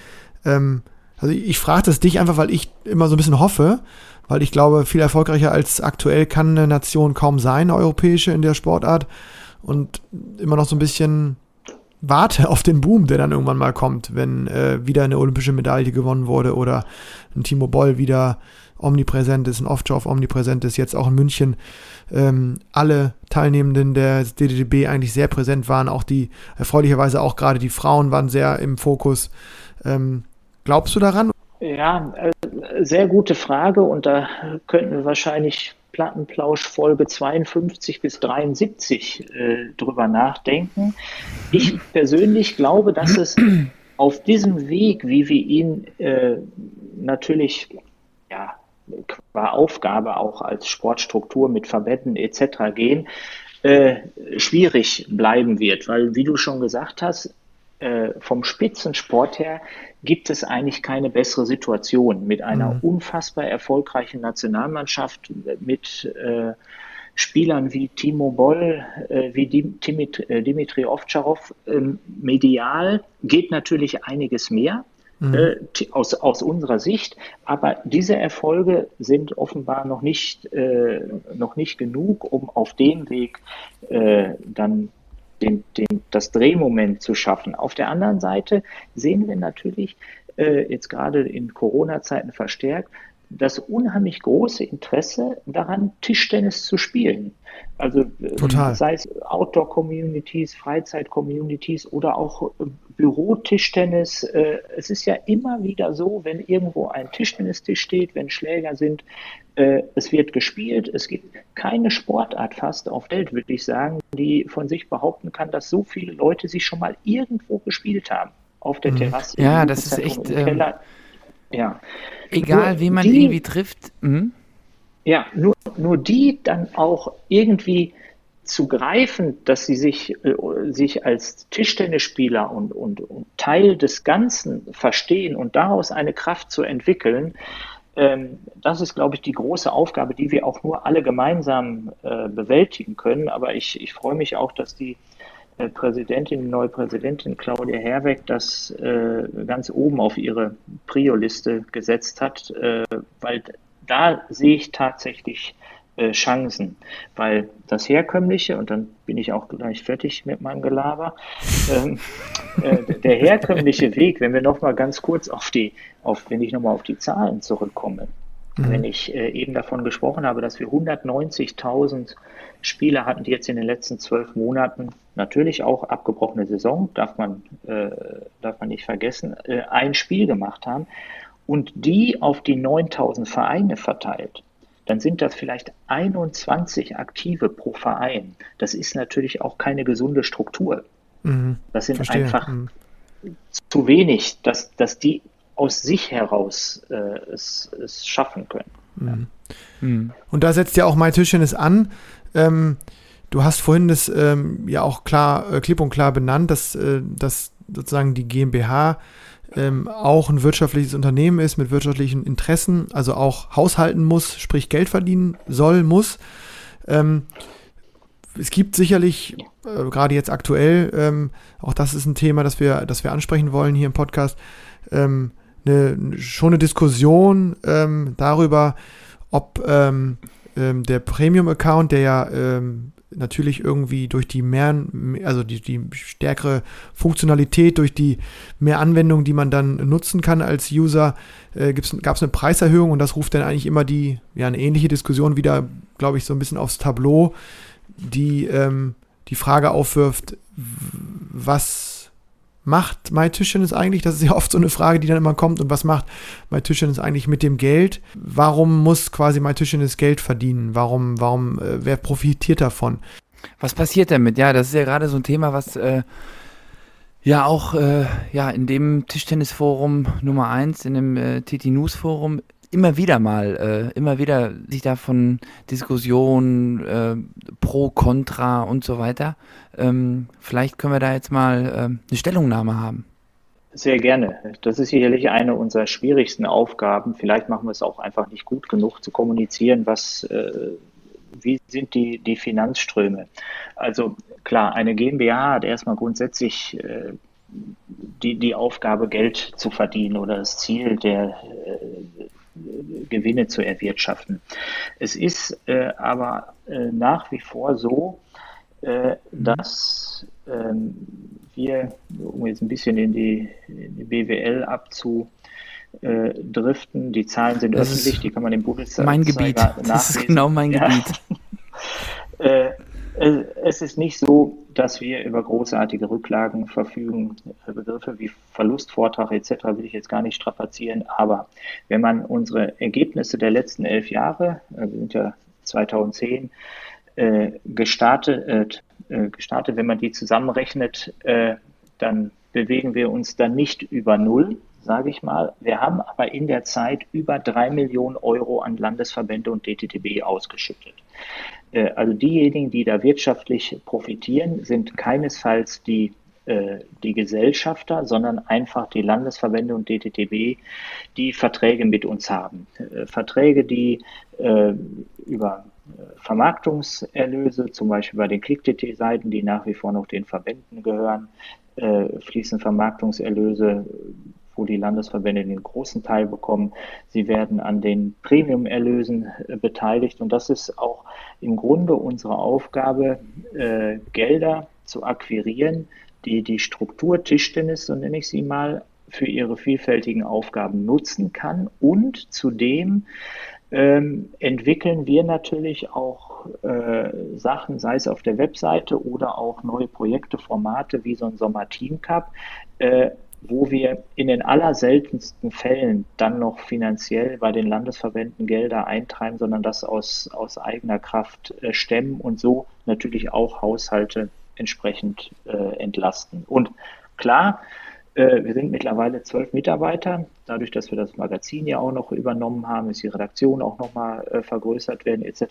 Ähm, also ich, ich frage das dich einfach, weil ich immer so ein bisschen hoffe, weil ich glaube, viel erfolgreicher als aktuell kann eine Nation kaum sein, eine europäische in der Sportart und immer noch so ein bisschen warte auf den Boom, der dann irgendwann mal kommt, wenn äh, wieder eine olympische Medaille gewonnen wurde oder ein Timo Boll wieder omnipräsent ist, ein Off-Job omnipräsent ist, jetzt auch in München ähm, alle Teilnehmenden der DDDB eigentlich sehr präsent waren, auch die, erfreulicherweise auch gerade die Frauen waren sehr im Fokus. Ähm, glaubst du daran? Ja, äh, sehr gute Frage und da könnten wir wahrscheinlich Plattenplausch Folge 52 bis 73 äh, drüber nachdenken. Ich persönlich glaube, dass es auf diesem Weg, wie wir ihn äh, natürlich ja, qua Aufgabe auch als Sportstruktur mit Verbänden etc. gehen, äh, schwierig bleiben wird, weil wie du schon gesagt hast, äh, vom Spitzensport her gibt es eigentlich keine bessere Situation mit einer mhm. unfassbar erfolgreichen Nationalmannschaft, mit äh, Spielern wie Timo Boll, äh, wie Dimitri, äh, Dimitri Ovtcharov. Ähm, medial geht natürlich einiges mehr. Mhm. Äh, aus, aus unserer Sicht, aber diese Erfolge sind offenbar noch nicht, äh, noch nicht genug, um auf dem Weg dann den, den, das Drehmoment zu schaffen. Auf der anderen Seite sehen wir natürlich äh, jetzt gerade in Corona-Zeiten verstärkt, das unheimlich große Interesse daran, Tischtennis zu spielen. Also äh, Total. sei es Outdoor-Communities, Freizeit-Communities oder auch äh, Bürotischtennis. Äh, es ist ja immer wieder so, wenn irgendwo ein Tischtennistisch steht, wenn Schläger sind, es wird gespielt. Es gibt keine Sportart fast auf der Welt, würde ich sagen, die von sich behaupten kann, dass so viele Leute sich schon mal irgendwo gespielt haben. Auf der mhm. Terrasse. Ja, das ist echt. Ähm, ja. Egal, wie man die, irgendwie trifft. Mhm. Ja, nur, nur die dann auch irgendwie zu greifen, dass sie sich, äh, sich als Tischtennisspieler und, und, und, Teil des Ganzen verstehen und daraus eine Kraft zu entwickeln, ähm, das ist, glaube ich, die große Aufgabe, die wir auch nur alle gemeinsam äh, bewältigen können. Aber ich, ich freue mich auch, dass die äh, Präsidentin, die neue Präsidentin Claudia Herweg das äh, ganz oben auf ihre Prio-Liste gesetzt hat, äh, weil da sehe ich tatsächlich äh, Chancen, weil das herkömmliche, und dann bin ich auch gleich fertig mit meinem Gelaber, ähm, äh, der herkömmliche Weg, wenn wir nochmal ganz kurz auf die, auf, wenn ich nochmal auf die Zahlen zurückkomme, mhm. wenn ich äh, eben davon gesprochen habe, dass wir 190.000 Spieler hatten, die jetzt in den letzten zwölf Monaten natürlich auch abgebrochene Saison, darf man, äh, darf man nicht vergessen, äh, ein Spiel gemacht haben und die auf die 9000 Vereine verteilt, dann sind das vielleicht 21 Aktive pro Verein. Das ist natürlich auch keine gesunde Struktur. Mhm, das sind verstehe. einfach mhm. zu wenig, dass, dass die aus sich heraus äh, es, es schaffen können. Mhm. Mhm. Und da setzt ja auch Mai Tischchen an. Ähm, du hast vorhin das ähm, ja auch klar, äh, klipp und klar benannt, dass, äh, dass sozusagen die GmbH ähm, auch ein wirtschaftliches Unternehmen ist mit wirtschaftlichen Interessen, also auch haushalten muss, sprich Geld verdienen soll, muss. Ähm, es gibt sicherlich, äh, gerade jetzt aktuell, ähm, auch das ist ein Thema, das wir, das wir ansprechen wollen hier im Podcast, ähm, eine, schon eine Diskussion ähm, darüber, ob ähm, ähm, der Premium-Account, der ja ähm, natürlich irgendwie durch die mehr, also die, die stärkere Funktionalität, durch die mehr Anwendungen, die man dann nutzen kann als User, äh, gab es eine Preiserhöhung und das ruft dann eigentlich immer die, ja, eine ähnliche Diskussion wieder, glaube ich, so ein bisschen aufs Tableau, die ähm, die Frage aufwirft, was macht MyTischtennis eigentlich? Das ist ja [LAUGHS] oft so eine Frage, die dann immer kommt. Und was macht MyTischtennis eigentlich mit dem Geld? Warum muss quasi MyTischtennis Geld verdienen? Warum, warum, äh, wer profitiert davon? Was passiert damit? Ja, das ist ja gerade so ein Thema, was äh, ja auch äh, ja, in dem Tischtennisforum Nummer 1, in dem äh, TT News Forum immer wieder mal, äh, immer wieder sich da von Diskussionen äh, pro, contra und so weiter. Ähm, vielleicht können wir da jetzt mal äh, eine Stellungnahme haben. Sehr gerne. Das ist sicherlich eine unserer schwierigsten Aufgaben. Vielleicht machen wir es auch einfach nicht gut genug zu kommunizieren, was, äh, wie sind die, die Finanzströme. Also klar, eine GmbH hat erstmal grundsätzlich äh, die, die Aufgabe, Geld zu verdienen oder das Ziel der, äh, Gewinne zu erwirtschaften. Es ist äh, aber äh, nach wie vor so, äh, dass ähm, wir, um jetzt ein bisschen in die, in die BWL abzudriften, die Zahlen sind das öffentlich, die kann man im Mein Gebiet, nachlesen. das ist genau mein ja. Gebiet. [LAUGHS] Es ist nicht so, dass wir über großartige Rücklagen verfügen. Begriffe wie Verlustvortrag etc. will ich jetzt gar nicht strapazieren, aber wenn man unsere Ergebnisse der letzten elf Jahre, äh, wir sind ja 2010, äh, gestartet, äh, gestartet, wenn man die zusammenrechnet, dann bewegen wir uns dann nicht über Null, sage ich mal. Wir haben aber in der Zeit über drei Millionen Euro an Landesverbände und DTTB ausgeschüttet. Äh, also diejenigen, die da wirtschaftlich profitieren, sind keinesfalls die, äh, die Gesellschafter, sondern einfach die Landesverbände und DTTB, die Verträge mit uns haben. Äh, Verträge, die über Vermarktungserlöse, zum Beispiel bei den Klick-TT-Seiten, die nach wie vor noch den Verbänden gehören, fließen Vermarktungserlöse wo die Landesverbände den großen Teil bekommen. Sie werden an den Premium-Erlösen äh, beteiligt und das ist auch im Grunde unsere Aufgabe, äh, Gelder zu akquirieren, die die Struktur Tischtennis, so nenne ich sie mal, für ihre vielfältigen Aufgaben nutzen kann und zudem ähm, entwickeln wir natürlich auch äh, Sachen, sei es auf der Webseite oder auch neue Projekte, Formate wie so ein Sommer Team Cup, äh, wo wir in den allerseltensten Fällen dann noch finanziell bei den Landesverbänden Gelder eintreiben, sondern das aus, aus eigener Kraft äh, stemmen und so natürlich auch Haushalte entsprechend äh, entlasten. Und klar, äh, wir sind mittlerweile zwölf Mitarbeiter. Dadurch, dass wir das Magazin ja auch noch übernommen haben, ist die Redaktion auch nochmal äh, vergrößert werden etc.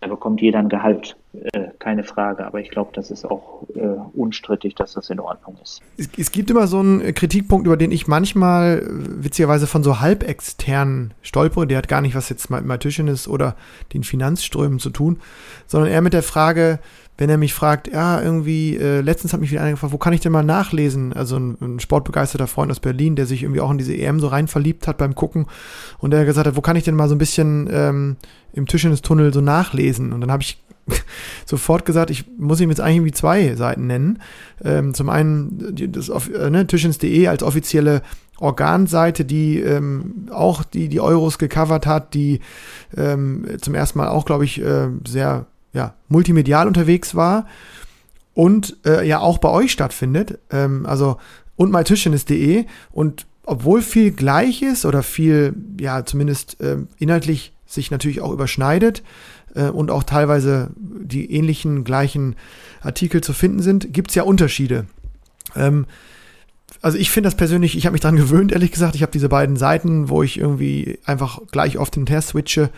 Da bekommt jeder ein Gehalt, äh, keine Frage. Aber ich glaube, das ist auch äh, unstrittig, dass das in Ordnung ist. Es, es, gibt immer so einen Kritikpunkt, über den ich manchmal äh, witzigerweise von so halbexternen stolpere, der hat gar nicht was jetzt mit ist oder den Finanzströmen zu tun, sondern eher mit der Frage, wenn er mich fragt, ja, irgendwie, äh, letztens hat mich wieder einer gefragt, wo kann ich denn mal nachlesen? Also ein, ein, sportbegeisterter Freund aus Berlin, der sich irgendwie auch in diese EM so rein verliebt hat beim Gucken und der gesagt hat, wo kann ich denn mal so ein bisschen ähm, im Tischtennis-Tunnel so nachlesen? Und dann habe ich [LAUGHS] sofort gesagt, ich muss ihm jetzt eigentlich irgendwie zwei Seiten nennen. Ähm, zum einen das äh, ne, Tischens.de als offizielle Organseite, die ähm, auch die, die Euros gecovert hat, die ähm, zum ersten Mal auch, glaube ich, äh, sehr ja, multimedial unterwegs war und äh, ja auch bei euch stattfindet. Ähm, also und mytischtennis.de und obwohl viel gleich ist oder viel, ja, zumindest äh, inhaltlich sich natürlich auch überschneidet, äh, und auch teilweise die ähnlichen, gleichen Artikel zu finden sind, gibt es ja Unterschiede. Ähm, also ich finde das persönlich, ich habe mich daran [LAUGHS] gewöhnt, ehrlich gesagt. Ich habe diese beiden Seiten, wo ich irgendwie einfach gleich oft den Test switche,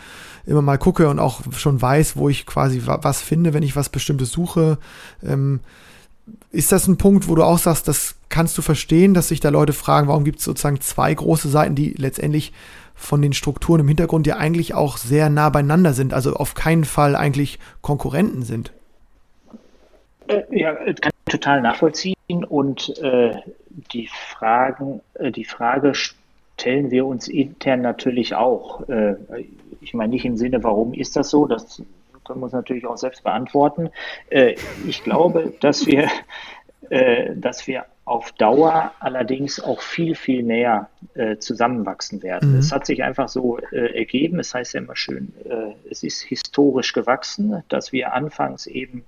immer mal gucke und auch schon weiß, wo ich quasi was finde, wenn ich was Bestimmtes suche. Ähm, ist das ein Punkt, wo du auch sagst, das kannst du verstehen, dass sich da Leute fragen, warum gibt es sozusagen zwei große Seiten, die letztendlich von den Strukturen im Hintergrund ja eigentlich auch sehr nah beieinander sind, also auf keinen Fall eigentlich Konkurrenten sind. Äh, ja, kann ich total nachvollziehen und äh, die Fragen, äh, die Frage stellen wir uns intern natürlich auch. Äh, ich meine nicht im Sinne, warum ist das so? Das können wir uns natürlich auch selbst beantworten. Äh, ich glaube, dass wir, äh, dass wir auf Dauer allerdings auch viel, viel näher äh, zusammenwachsen werden. Mhm. Es hat sich einfach so äh, ergeben, es heißt ja immer schön, äh, es ist historisch gewachsen, dass wir anfangs eben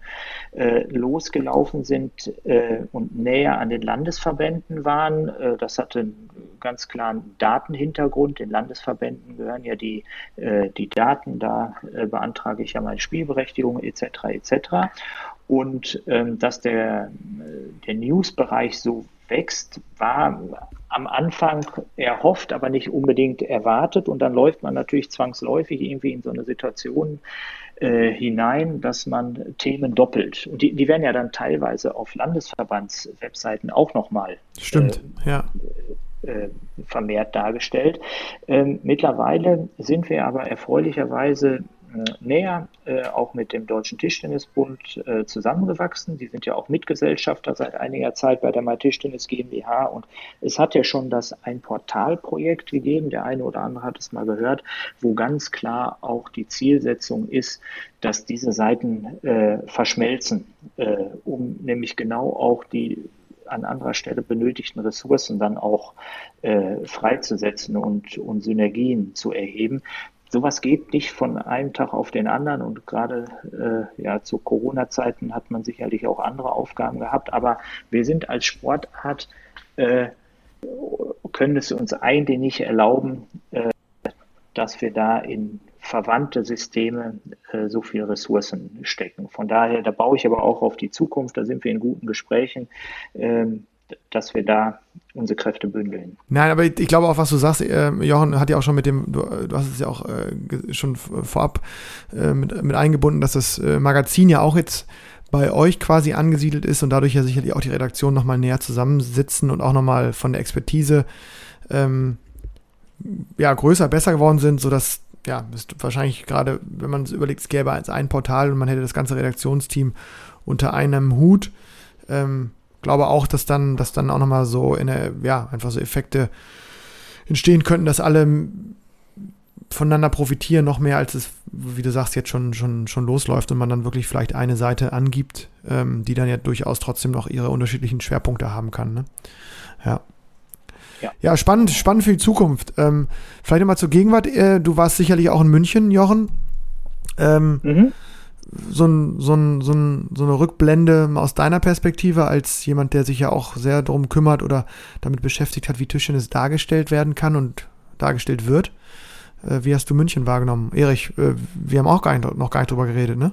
äh, losgelaufen sind äh, und näher an den Landesverbänden waren. Äh, das hatte einen ganz klaren Datenhintergrund. Den Landesverbänden gehören ja die, die Daten, da beantrage ich ja meine Spielberechtigung etc. etc und ähm, dass der, der News-Bereich so wächst, war am Anfang erhofft, aber nicht unbedingt erwartet. Und dann läuft man natürlich zwangsläufig irgendwie in so eine Situation äh, hinein, dass man Themen doppelt. Und die, die werden ja dann teilweise auf Landesverbandswebseiten auch nochmal Stimmt, äh, ja. Äh, vermehrt dargestellt. Ähm, mittlerweile sind wir aber erfreulicherweise näher, äh, auch mit dem Deutschen Tischtennisbund äh, zusammengewachsen. Die sind ja auch Mitgesellschafter seit einiger Zeit bei der Mai Tischtennis GmbH. Und es hat ja schon das ein Portalprojekt gegeben, der eine oder andere hat es mal gehört, wo ganz klar auch die Zielsetzung ist, dass diese Seiten äh, verschmelzen, äh, um nämlich genau auch die an anderer Stelle benötigten Ressourcen dann auch äh, freizusetzen und, und Synergien zu erheben sowas geht nicht von einem Tag auf den anderen und gerade äh, ja zu Corona-Zeiten hat man sicherlich auch andere Aufgaben gehabt, aber wir sind als Sportart äh, können es uns eigentlich nicht erlauben, äh, dass wir da in verwandte Systeme äh, so viele Ressourcen stecken. Von daher, da baue ich aber auch auf die Zukunft, da sind wir in guten Gesprächen. Ähm, dass wir da unsere Kräfte bündeln. Nein, aber ich, glaube auch, was du sagst, äh, Jochen hat ja auch schon mit dem, du, du hast es ja auch äh, schon vorab äh, mit, mit eingebunden, dass das äh, Magazin ja auch jetzt bei euch quasi angesiedelt ist und dadurch ja sicherlich auch die Redaktion nochmal näher zusammensitzen und auch nochmal von der Expertise ähm, ja, größer, besser geworden sind, sodass ja, ist wahrscheinlich gerade, wenn man es überlegt, es gäbe als ein Portal und man hätte das ganze Redaktionsteam unter einem Hut. Ähm, glaube auch, dass dann, dass dann auch nochmal so in der, ja, einfach so Effekte entstehen könnten, dass alle voneinander profitieren, noch mehr als es, wie du sagst, jetzt schon, schon, schon losläuft und man dann wirklich vielleicht eine Seite angibt, ähm, die dann ja durchaus trotzdem noch ihre unterschiedlichen Schwerpunkte haben kann. Ne? Ja. ja. Ja, spannend, spannend für die Zukunft. Ähm, vielleicht nochmal zur Gegenwart. Äh, du warst sicherlich auch in München, Jochen. Ähm, mhm so, ein, so, ein, so, ein, so eine Rückblende aus deiner Perspektive als jemand, der sich ja auch sehr darum kümmert oder damit beschäftigt hat, wie Tischtennis dargestellt werden kann und dargestellt wird. Äh, wie hast du München wahrgenommen? Erich, äh, wir haben auch gar nicht, noch gar nicht drüber geredet, ne?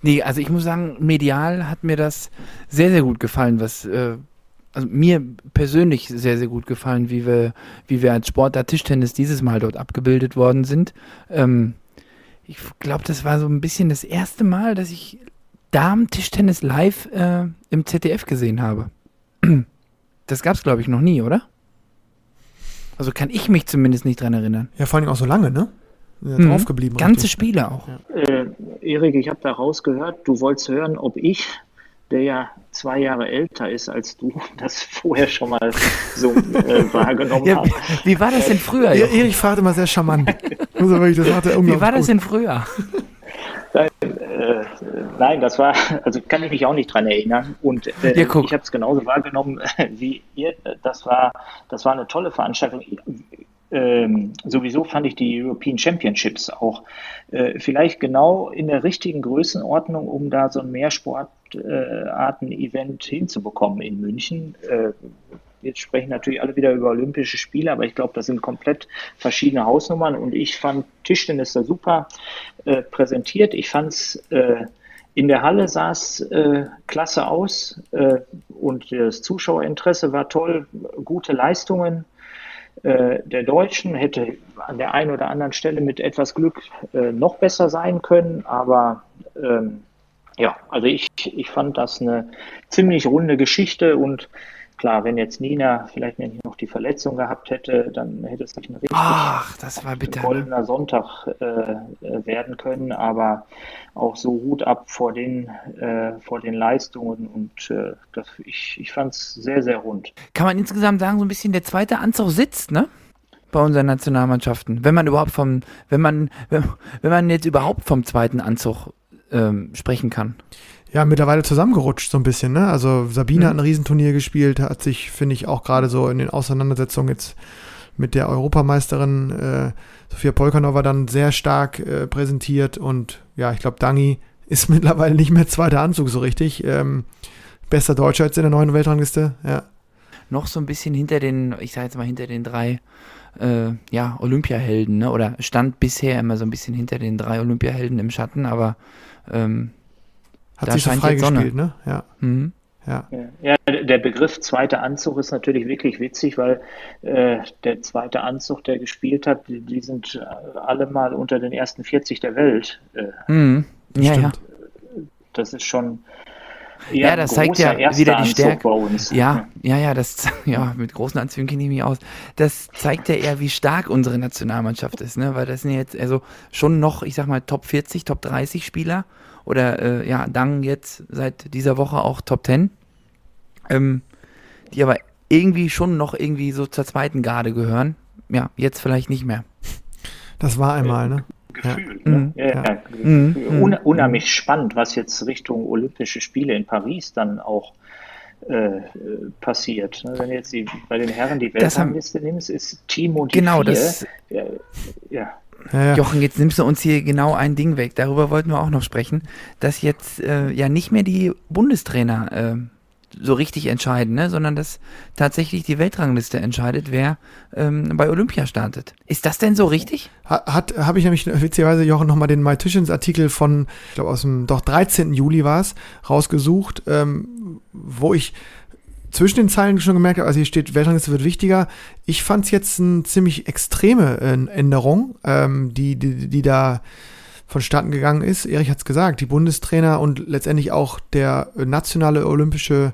Nee, also ich muss sagen, medial hat mir das sehr, sehr gut gefallen, was äh, also mir persönlich sehr, sehr gut gefallen, wie wir, wie wir als Sportler Tischtennis dieses Mal dort abgebildet worden sind. Ähm, ich glaube, das war so ein bisschen das erste Mal, dass ich Damen-Tischtennis live äh, im ZDF gesehen habe. [CLEARS THROAT] Das gab es, glaube ich, noch nie, oder? Also kann ich mich zumindest nicht dran erinnern. Ja, vor allem auch so lange, ne? Ja, Mhm. Draufgeblieben. Ganze richtig. Spiele auch. Äh, Erik, ich habe da rausgehört, du wolltest hören, ob ich, der ja zwei Jahre älter ist als du, [LAUGHS] das vorher schon mal so äh, [LAUGHS] wahrgenommen Ja, habe. wie, wie war das denn früher? Ja? Erich fragt immer sehr charmant. Also Wie war das denn früher? Äh, nein, das war, also kann ich mich auch nicht dran erinnern. Und äh, Ja, ich habe es genauso wahrgenommen wie ihr. Das war, das war eine tolle Veranstaltung. Ähm, sowieso fand ich die European Championships auch äh, vielleicht genau in der richtigen Größenordnung, um da so ein Mehrsportarten-Event hinzubekommen in München. Äh, Jetzt sprechen natürlich alle wieder über Olympische Spiele, aber ich glaube, das sind komplett verschiedene Hausnummern und ich fand Tischtennis da super äh, präsentiert. Ich fand es äh, in der Halle sah es klasse aus und das Zuschauerinteresse war toll, gute Leistungen der Deutschen hätte an der einen oder anderen Stelle mit etwas Glück noch besser sein können, aber ähm, ja, also ich, ich fand das eine ziemlich runde Geschichte und klar, wenn jetzt Nina vielleicht nicht noch die Verletzung gehabt hätte, dann hätte es nicht ein richtig Ach, das war bitter. Ne? goldener Sonntag äh, äh, werden können, aber auch so Hut ab vor den, äh, vor den Leistungen und äh, das, ich, ich fand es sehr, sehr rund. Kann man insgesamt sagen, so ein bisschen der zweite Anzug sitzt, ne? Bei unseren Nationalmannschaften. Wenn man überhaupt vom, wenn man, wenn, wenn man jetzt überhaupt vom zweiten Anzug ähm, sprechen kann. Ja, mittlerweile zusammengerutscht so ein bisschen, ne? Also Sabine Mhm. hat ein Riesenturnier gespielt, hat sich, finde ich, auch gerade so in den Auseinandersetzungen jetzt mit der Europameisterin äh, Sophia Polkanova dann sehr stark äh, präsentiert und ja, ich glaube, Dangi ist [LAUGHS] mittlerweile nicht mehr zweiter Anzug so richtig. Ähm, bester Deutscher jetzt in der neuen Weltrangliste, ja. Noch so ein bisschen hinter den, ich sag jetzt mal hinter den drei, äh, ja, Olympiahelden, ne? Oder stand bisher immer so ein bisschen hinter den drei Olympiahelden im Schatten, aber ähm, Hat Da sich so scheint jetzt Sonne. freigespielt, ne? Ja, hm. ja. Ja, der Begriff zweiter Anzug ist natürlich wirklich witzig, weil äh, der zweite Anzug, der gespielt hat, die, die sind äh, alle mal unter den ersten 40 der Welt. Äh, Hm. Ja, ja. Das ist schon Ja, das zeigt ja wieder die Stärke. bei uns. Ja, ja, ja, das, [LAUGHS] ja, mit großen Anzügen kenne ich mich aus. Das zeigt ja eher, wie stark unsere Nationalmannschaft ist, ne? Weil das sind jetzt also schon noch, ich sag mal, Top 40, Top 30 Spieler. Oder, äh, ja, Dang jetzt seit dieser Woche auch Top 10. Ähm, die aber irgendwie schon noch irgendwie so zur zweiten Garde gehören. Ja, jetzt vielleicht nicht mehr. Das war einmal, ne? Gefühl. Ja. Ne? Ja, ja. Ja. Un unheimlich spannend, was jetzt Richtung Olympische Spiele in Paris dann auch äh, passiert. Ne? Wenn du jetzt die, bei den Herren die Weltrangliste nimmst, ist Timo die Genau, vier. das, Ja, ja. Ja, ja. Jochen, jetzt nimmst du uns hier genau ein Ding weg. Darüber wollten wir auch noch sprechen, dass jetzt äh, ja nicht mehr die Bundestrainer äh, so richtig entscheiden, ne? sondern dass tatsächlich die Weltrangliste entscheidet, wer ähm, bei Olympia startet. Ist das denn so richtig? Hat, hat habe ich nämlich witzigerweise Jochen nochmal den My Tischens Artikel von, ich glaube aus dem, doch 13. Juli war es, rausgesucht, ähm, wo ich zwischen den Zeilen schon gemerkt habe, also hier steht, Weltrangliste wird wichtiger. Ich fand es jetzt eine ziemlich extreme äh, Änderung, ähm, die, die, die da vonstatten gegangen ist. Erich hat es gesagt, die Bundestrainer und letztendlich auch der nationale olympische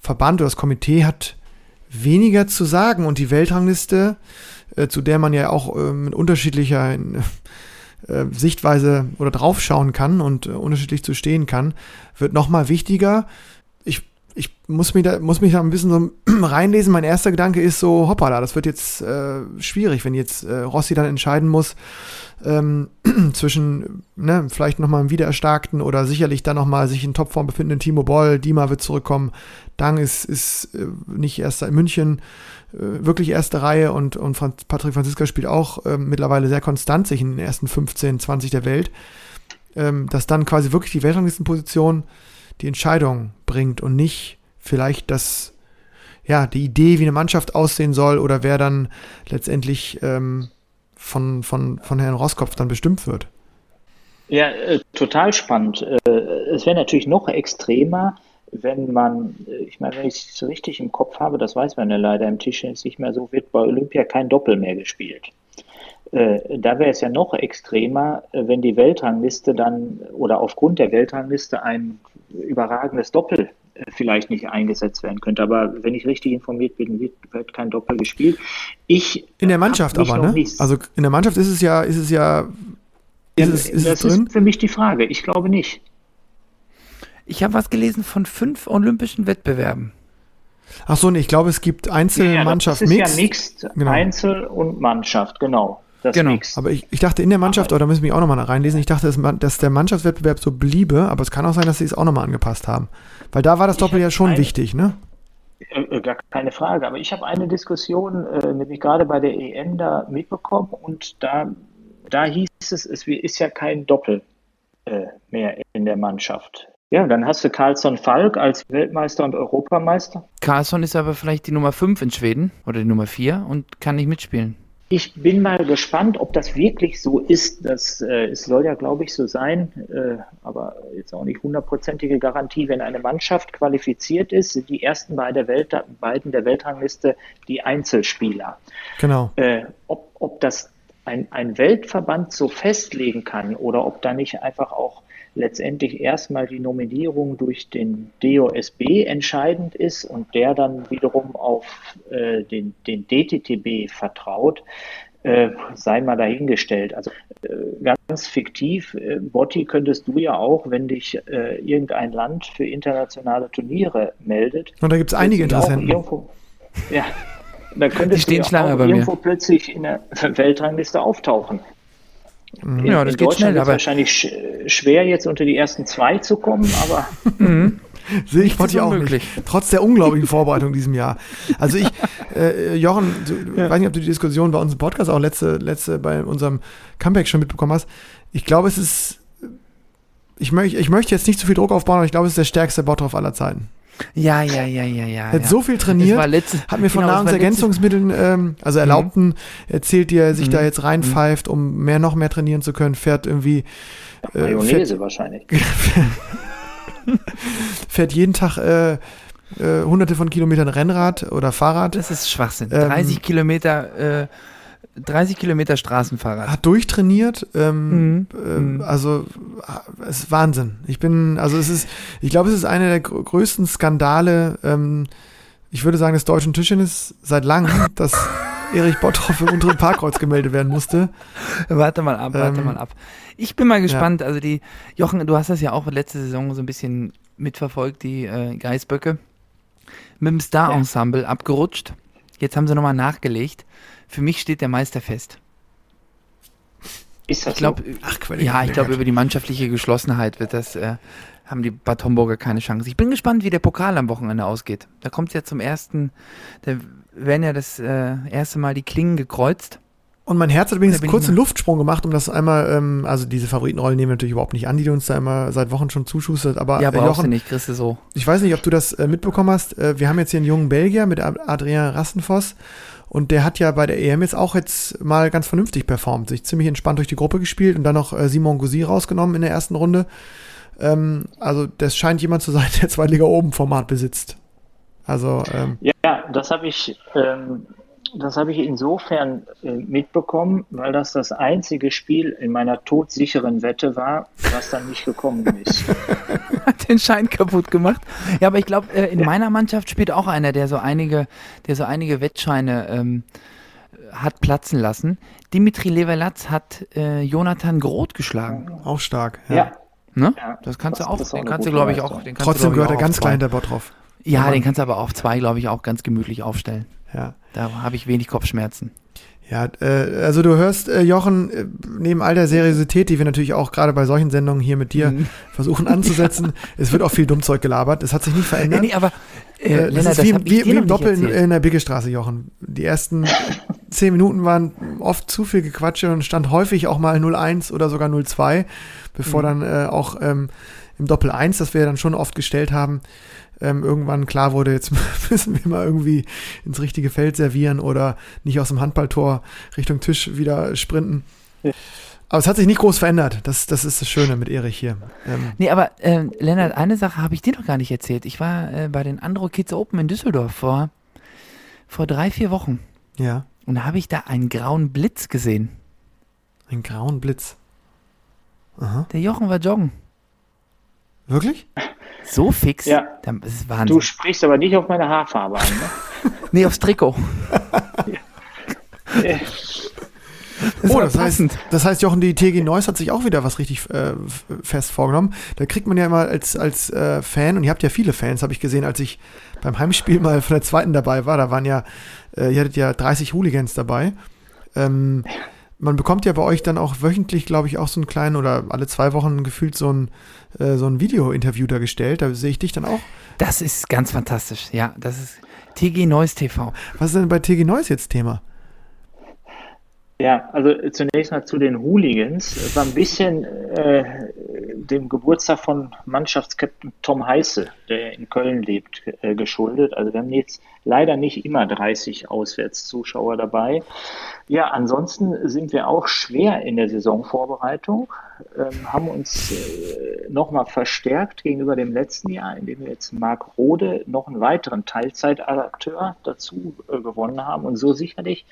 Verband oder das Komitee hat weniger zu sagen und die Weltrangliste, äh, zu der man ja auch äh, mit unterschiedlicher äh, Sichtweise oder draufschauen kann und äh, unterschiedlich zu stehen kann, wird nochmal wichtiger. Muss, mich da, muss mich da ein bisschen so [CLEARS THROAT] reinlesen. Mein erster Gedanke ist so, hoppala, das wird jetzt äh, schwierig, wenn jetzt äh, Rossi dann entscheiden muss ähm, [CLEARS THROAT] zwischen ne, vielleicht nochmal einem wiedererstarkten oder sicherlich dann nochmal sich in Topform befindenden Timo Boll, Dima wird zurückkommen, Dang ist, ist äh, nicht erster in München, äh, wirklich erste Reihe und, und Franz, Patrick Franziska spielt auch ähm, mittlerweile sehr konstant sich in den ersten 15, 20 der Welt, ähm, dass dann quasi wirklich die Weltranglistenposition die Entscheidung bringt und nicht vielleicht das, ja, die Idee, wie eine Mannschaft aussehen soll oder wer dann letztendlich ähm, von, von, von Herrn Roskopf dann bestimmt wird. Ja, äh, total spannend. Äh, es wäre natürlich noch extremer, wenn man, äh, ich meine, wenn ich es richtig im Kopf habe, das weiß man ja leider im Tischtennis nicht mehr so, wird bei Olympia kein Doppel mehr gespielt. Äh, da wäre es ja noch extremer, äh, wenn die Weltrangliste dann oder aufgrund der Weltrangliste ein überragendes Doppel vielleicht nicht eingesetzt werden könnte. Aber wenn ich richtig informiert bin, wird, wird kein Doppel gespielt. Ich in der Mannschaft aber, ne? Also in der Mannschaft ist es ja, ist es ja, ist es, ist das es drin? ist für mich die Frage. Ich glaube nicht. Ich habe was gelesen von fünf olympischen Wettbewerben. Ach so, nee, ich glaube, es gibt Einzelmannschaft, ja, Mixed. Ja, Mixed, genau. Einzel und Mannschaft, genau. Das genau. Mixed. Aber ich, ich dachte in der Mannschaft, oder müssen wir auch nochmal reinlesen, ich dachte, dass, dass, der Mannschaftswettbewerb so bliebe, aber es kann auch sein, dass sie es auch nochmal angepasst haben. Weil da war das Doppel ja schon eine, wichtig, ne? Äh, äh, gar keine Frage, aber ich habe eine Diskussion, äh, nämlich gerade bei der EM da mitbekommen und da, da hieß es, es ist ja kein Doppel äh, mehr in der Mannschaft. Ja, dann hast du Carlsson Falk als Weltmeister und Europameister. Carlsson ist aber vielleicht die Nummer 5 in Schweden oder die Nummer 4 und kann nicht mitspielen. Ich bin mal gespannt, ob das wirklich so ist. Das, äh, es soll ja, glaube ich, so sein, äh, aber jetzt auch nicht hundertprozentige Garantie. Wenn eine Mannschaft qualifiziert ist, sind die ersten beiden der, Welt, beiden der Weltrangliste die Einzelspieler. Genau. Äh, ob, ob das ein, ein Weltverband so festlegen kann oder ob da nicht einfach auch letztendlich erstmal die Nominierung durch den DOSB entscheidend ist und der dann wiederum auf äh, den, den DTTB vertraut, äh, sei mal dahingestellt. Also äh, ganz fiktiv, äh, Botti könntest du ja auch, wenn dich äh, irgendein Land für internationale Turniere meldet. Und da gibt es einige Interessenten. Irgendwo, ja, da könntest du ja auch irgendwo mir. plötzlich in der Weltrangliste auftauchen. Mhm. Ja, das in geht Deutschland schnell, aber wahrscheinlich sch schwer jetzt unter die ersten zwei zu kommen, aber [LAUGHS] mhm. Sehe ich Potti auch nicht. Trotz der unglaublichen Vorbereitung diesem Jahr. Also ich, [LAUGHS] äh, Jochen, du, ja. weiß nicht, ob du die Diskussion bei uns im Podcast auch letzte, letzte bei unserem Comeback schon mitbekommen hast. Ich glaube, es ist, ich, möch, ich möchte jetzt nicht zu viel Druck aufbauen, aber ich glaube, es ist der stärkste Bottroff aller Zeiten. Ja, ja, ja, ja, ja. Hat ja. so viel trainiert, letzte, hat mir von genau, Nahrungsergänzungsmitteln, ähm, also erlaubten, mhm. erzählt, die er sich mhm. da jetzt reinpfeift, um mehr, noch mehr trainieren zu können, fährt irgendwie. Äh, Mayonnaise fährt, wahrscheinlich. [LAUGHS] fährt jeden Tag äh, äh, hunderte von Kilometern Rennrad oder Fahrrad. Das ist Schwachsinn. Ähm, 30 Kilometer äh, 30 Kilometer Straßenfahrrad. Hat durchtrainiert. Ähm, mhm. ähm, also es ist Wahnsinn. Ich bin, also es ist, ich glaube, es ist einer der größten Skandale, ähm, ich würde sagen, des deutschen Tischtennis seit langem, [LAUGHS] dass Erich Botthoff im unteren Parkkreuz gemeldet werden musste. Warte mal ab, warte ähm, mal ab. Ich bin mal gespannt. Ja. Also die, Jochen, du hast das ja auch letzte Saison so ein bisschen mitverfolgt, die äh, Geißböcke. Mit dem Star-Ensemble ja. abgerutscht. Jetzt haben sie nochmal nachgelegt. Für mich steht der Meister fest. Ist das ich glaub, so? Ach, ja, ich glaube, über die mannschaftliche Geschlossenheit wird das, äh, haben die Bad Homburger keine Chance. Ich bin gespannt, wie der Pokal am Wochenende ausgeht. Da kommt es ja zum ersten, da werden ja das äh, erste Mal die Klingen gekreuzt. Und mein Herz hat übrigens kurz einen Luftsprung gemacht, um das einmal, ähm, also diese Favoritenrollen nehmen wir natürlich überhaupt nicht an, die uns da immer seit Wochen schon zuschustert. Aber ja, brauchst äh, Jochen, du nicht, kriegst du so. Ich weiß nicht, ob du das äh, mitbekommen hast. Äh, wir haben jetzt hier einen jungen Belgier mit Adrien Rassenfoss und der hat ja bei der EM jetzt auch jetzt mal ganz vernünftig performt, sich ziemlich entspannt durch die Gruppe gespielt und dann noch äh, Simon Gouzy rausgenommen in der ersten Runde. Ähm, also das scheint jemand zu sein, [LAUGHS] der zwei Liga oben Format besitzt. Also ähm, ja, das habe ich ähm, das habe ich insofern äh, mitbekommen, weil das das einzige Spiel in meiner todsicheren Wette war, was dann nicht gekommen ist. [LAUGHS] Hat den Schein kaputt gemacht. Ja, aber ich glaube, äh, in ja. meiner Mannschaft spielt auch einer, der so einige, der so einige Wettscheine ähm, hat platzen lassen. Dimitri Levelatz hat äh, Jonathan Groth geschlagen. Auch stark, ja. ja. Ne? Ja, das kannst das, du auch, den kannst du, glaube ich, auch. Trotzdem gehört er ganz klein der Bot drauf. Ja, den kannst du aber auf zwei, glaube ich, auch ganz gemütlich aufstellen. Ja. Da habe ich wenig Kopfschmerzen. Ja, äh, also du hörst, äh, Jochen, äh, neben all der Seriosität, die wir natürlich auch gerade bei solchen Sendungen hier mit dir mhm. [LAUGHS] versuchen anzusetzen, es wird auch viel Dummzeug gelabert. Es hat sich nicht verändert. Nee, aber äh, äh das ist wie, wie, wie im Doppel in, in der Biggestraße, Jochen. Die ersten [LAUGHS] zehn Minuten waren oft zu viel Gequatsche und stand häufig auch mal 0-1 oder sogar 0-2, bevor mhm. dann äh, auch ähm, im Doppel 1, das wir dann schon oft gestellt haben, ähm, irgendwann klar wurde, jetzt [LAUGHS] müssen wir mal irgendwie ins richtige Feld servieren oder nicht aus dem Handballtor Richtung Tisch wieder sprinten. Ja. Aber es hat sich nicht groß verändert. Das, das ist das Schöne mit Erich hier. Ähm. Nee, aber äh, Lennart, eine Sache habe ich dir noch gar nicht erzählt. Ich war äh, bei den Andro Kids Open in Düsseldorf vor, vor drei, vier Wochen. Ja. Und da habe ich da einen grauen Blitz gesehen. Einen grauen Blitz. Aha. Der Jochen war joggen. Wirklich? So fix? Ja. Das ist Wahnsinn. Du sprichst aber nicht auf meine Haarfarbe an, ne? [LAUGHS] nee, aufs Trikot. [LAUGHS] ja. Das oh, das heißt, das heißt, Jochen, die TG Neuss hat sich auch wieder was richtig äh, fest vorgenommen. Da kriegt man ja immer als, als äh, Fan, und ihr habt ja viele Fans, habe ich gesehen, als ich beim Heimspiel mal von der zweiten dabei war, da waren ja, äh, ihr hattet ja 30 Hooligans dabei. Ähm, man bekommt ja bei euch dann auch wöchentlich, glaube ich, auch so einen kleinen oder alle zwei Wochen gefühlt so ein, äh, so ein Video-Interview da gestellt. Da sehe ich dich dann auch. Das ist ganz fantastisch, ja. Das ist TG Neuss TV. Was ist denn bei TG Neuss jetzt Thema? Ja, also zunächst mal zu den Hooligans. Es war ein bisschen äh, dem Geburtstag von Mannschaftskapitän Tom Heiße, der in Köln lebt, äh, geschuldet. Also wir haben jetzt leider nicht immer 30 Auswärtszuschauer dabei. Ja, ansonsten sind wir auch schwer in der Saisonvorbereitung, ähm, haben uns äh, nochmal verstärkt gegenüber dem letzten Jahr, indem wir jetzt Marc Rode noch einen weiteren Teilzeitakteur dazu äh, gewonnen haben und so sicherlich